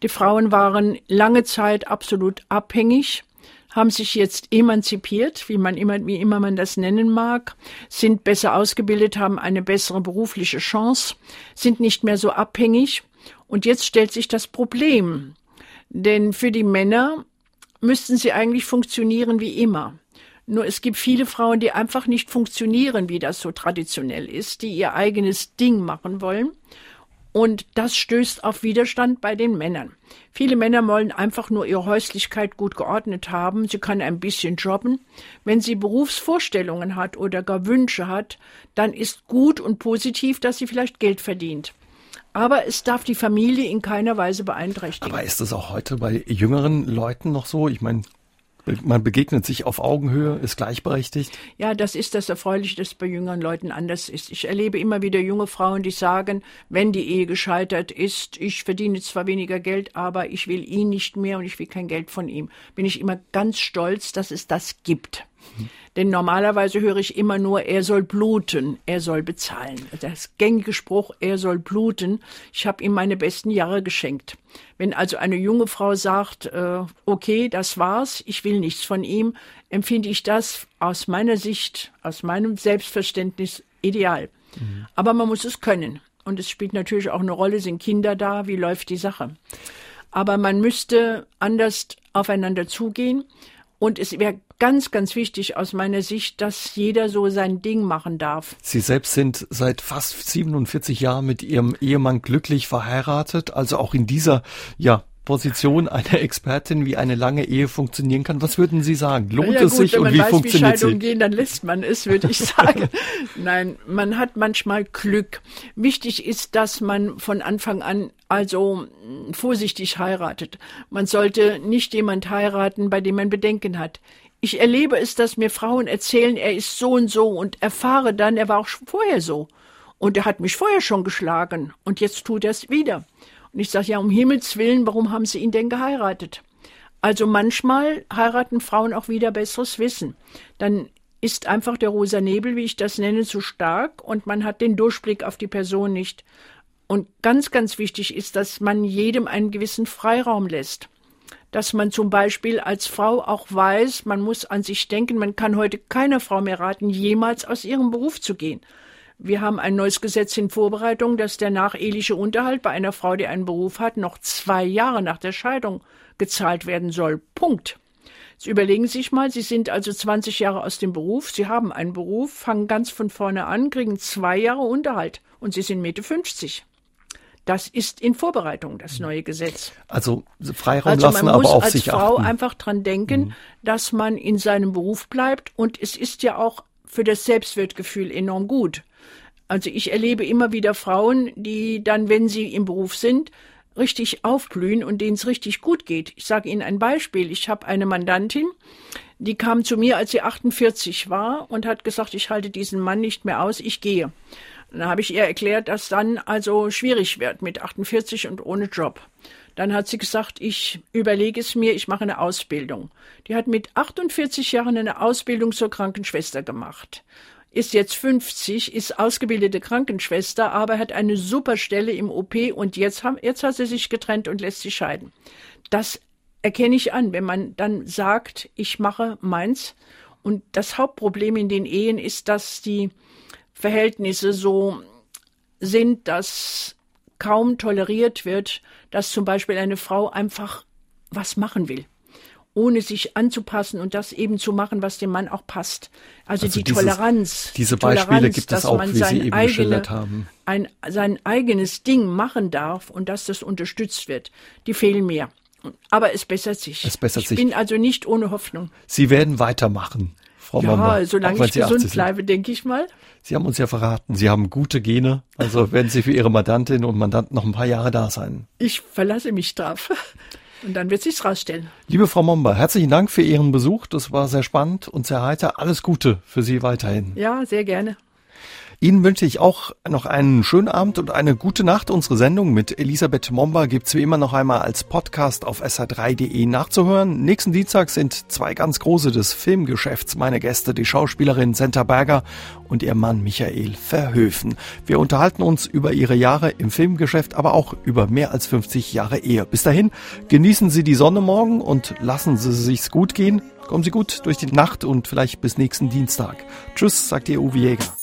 Die Frauen waren lange Zeit absolut abhängig, haben sich jetzt emanzipiert, wie man immer, wie immer man das nennen mag, sind besser ausgebildet, haben eine bessere berufliche Chance, sind nicht mehr so abhängig. Und jetzt stellt sich das Problem. Denn für die Männer müssten sie eigentlich funktionieren wie immer. Nur es gibt viele Frauen, die einfach nicht funktionieren, wie das so traditionell ist, die ihr eigenes Ding machen wollen. Und das stößt auf Widerstand bei den Männern. Viele Männer wollen einfach nur ihre Häuslichkeit gut geordnet haben. Sie kann ein bisschen jobben. Wenn sie Berufsvorstellungen hat oder gar Wünsche hat, dann ist gut und positiv, dass sie vielleicht Geld verdient. Aber es darf die Familie in keiner Weise beeinträchtigen. Aber ist das auch heute bei jüngeren Leuten noch so? Ich meine, man begegnet sich auf Augenhöhe, ist gleichberechtigt. Ja, das ist das Erfreuliche, dass bei jüngeren Leuten anders ist. Ich erlebe immer wieder junge Frauen, die sagen, wenn die Ehe gescheitert ist, ich verdiene zwar weniger Geld, aber ich will ihn nicht mehr und ich will kein Geld von ihm. Bin ich immer ganz stolz, dass es das gibt. Denn normalerweise höre ich immer nur, er soll bluten, er soll bezahlen. Das gängige Spruch, er soll bluten. Ich habe ihm meine besten Jahre geschenkt. Wenn also eine junge Frau sagt, äh, okay, das war's, ich will nichts von ihm, empfinde ich das aus meiner Sicht, aus meinem Selbstverständnis ideal. Mhm. Aber man muss es können. Und es spielt natürlich auch eine Rolle, sind Kinder da, wie läuft die Sache. Aber man müsste anders aufeinander zugehen. Und es wäre ganz, ganz wichtig aus meiner Sicht, dass jeder so sein Ding machen darf. Sie selbst sind seit fast 47 Jahren mit Ihrem Ehemann glücklich verheiratet, also auch in dieser, ja, Position einer Expertin, wie eine lange Ehe funktionieren kann. Was würden Sie sagen? Lohnt ja, es sich und wie weiß, funktioniert wie Scheidungen gehen, dann lässt man es, würde ich sagen. Nein, man hat manchmal Glück. Wichtig ist, dass man von Anfang an also vorsichtig heiratet. Man sollte nicht jemand heiraten, bei dem man Bedenken hat. Ich erlebe es, dass mir Frauen erzählen, er ist so und so und erfahre dann, er war auch vorher so. Und er hat mich vorher schon geschlagen und jetzt tut er es wieder. Und ich sage, ja, um Himmels Willen, warum haben Sie ihn denn geheiratet? Also manchmal heiraten Frauen auch wieder besseres Wissen. Dann ist einfach der rosa Nebel, wie ich das nenne, zu stark und man hat den Durchblick auf die Person nicht. Und ganz, ganz wichtig ist, dass man jedem einen gewissen Freiraum lässt. Dass man zum Beispiel als Frau auch weiß, man muss an sich denken, man kann heute keiner Frau mehr raten, jemals aus ihrem Beruf zu gehen. Wir haben ein neues Gesetz in Vorbereitung, dass der nacheheliche Unterhalt bei einer Frau, die einen Beruf hat, noch zwei Jahre nach der Scheidung gezahlt werden soll. Punkt. Jetzt überlegen Sie sich mal, Sie sind also 20 Jahre aus dem Beruf, Sie haben einen Beruf, fangen ganz von vorne an, kriegen zwei Jahre Unterhalt und Sie sind Mitte 50. Das ist in Vorbereitung, das neue Gesetz. Also Freiraum also lassen, aber auf sich achten. Man muss als Frau einfach dran denken, mhm. dass man in seinem Beruf bleibt und es ist ja auch für das Selbstwertgefühl enorm gut. Also ich erlebe immer wieder Frauen, die dann, wenn sie im Beruf sind, richtig aufblühen und denen es richtig gut geht. Ich sage Ihnen ein Beispiel. Ich habe eine Mandantin, die kam zu mir, als sie 48 war und hat gesagt, ich halte diesen Mann nicht mehr aus, ich gehe. Dann habe ich ihr erklärt, dass dann also schwierig wird mit 48 und ohne Job. Dann hat sie gesagt, ich überlege es mir, ich mache eine Ausbildung. Die hat mit 48 Jahren eine Ausbildung zur Krankenschwester gemacht. Ist jetzt 50, ist ausgebildete Krankenschwester, aber hat eine super Stelle im OP und jetzt, haben, jetzt hat sie sich getrennt und lässt sich scheiden. Das erkenne ich an, wenn man dann sagt, ich mache meins. Und das Hauptproblem in den Ehen ist, dass die Verhältnisse so sind, dass kaum toleriert wird, dass zum Beispiel eine Frau einfach was machen will ohne sich anzupassen und das eben zu machen, was dem Mann auch passt. Also, also die dieses, Toleranz. Diese Beispiele Toleranz, gibt es auch, wie Sie eben eigene, geschildert haben. Ein, sein eigenes Ding machen darf und dass das unterstützt wird. Die fehlen mir. Aber es bessert sich. Es bessert ich sich. bin also nicht ohne Hoffnung. Sie werden weitermachen. Frau ja, Mamba, solange ich gesund bleibe, denke ich mal. Sie haben uns ja verraten, Sie haben gute Gene, also werden Sie für Ihre Mandantin und Mandanten noch ein paar Jahre da sein. Ich verlasse mich drauf. Und dann wird sich's rausstellen. Liebe Frau Momba, herzlichen Dank für Ihren Besuch. Das war sehr spannend und sehr heiter. Alles Gute für Sie weiterhin. Ja, sehr gerne. Ihnen wünsche ich auch noch einen schönen Abend und eine gute Nacht. Unsere Sendung mit Elisabeth Momba gibt's wie immer noch einmal als Podcast auf sr3.de nachzuhören. Nächsten Dienstag sind zwei ganz große des Filmgeschäfts meine Gäste, die Schauspielerin Senta Berger und ihr Mann Michael Verhöfen. Wir unterhalten uns über ihre Jahre im Filmgeschäft, aber auch über mehr als 50 Jahre Ehe. Bis dahin, genießen Sie die Sonne morgen und lassen Sie sich's gut gehen. Kommen Sie gut durch die Nacht und vielleicht bis nächsten Dienstag. Tschüss, sagt Ihr Uwe Jäger.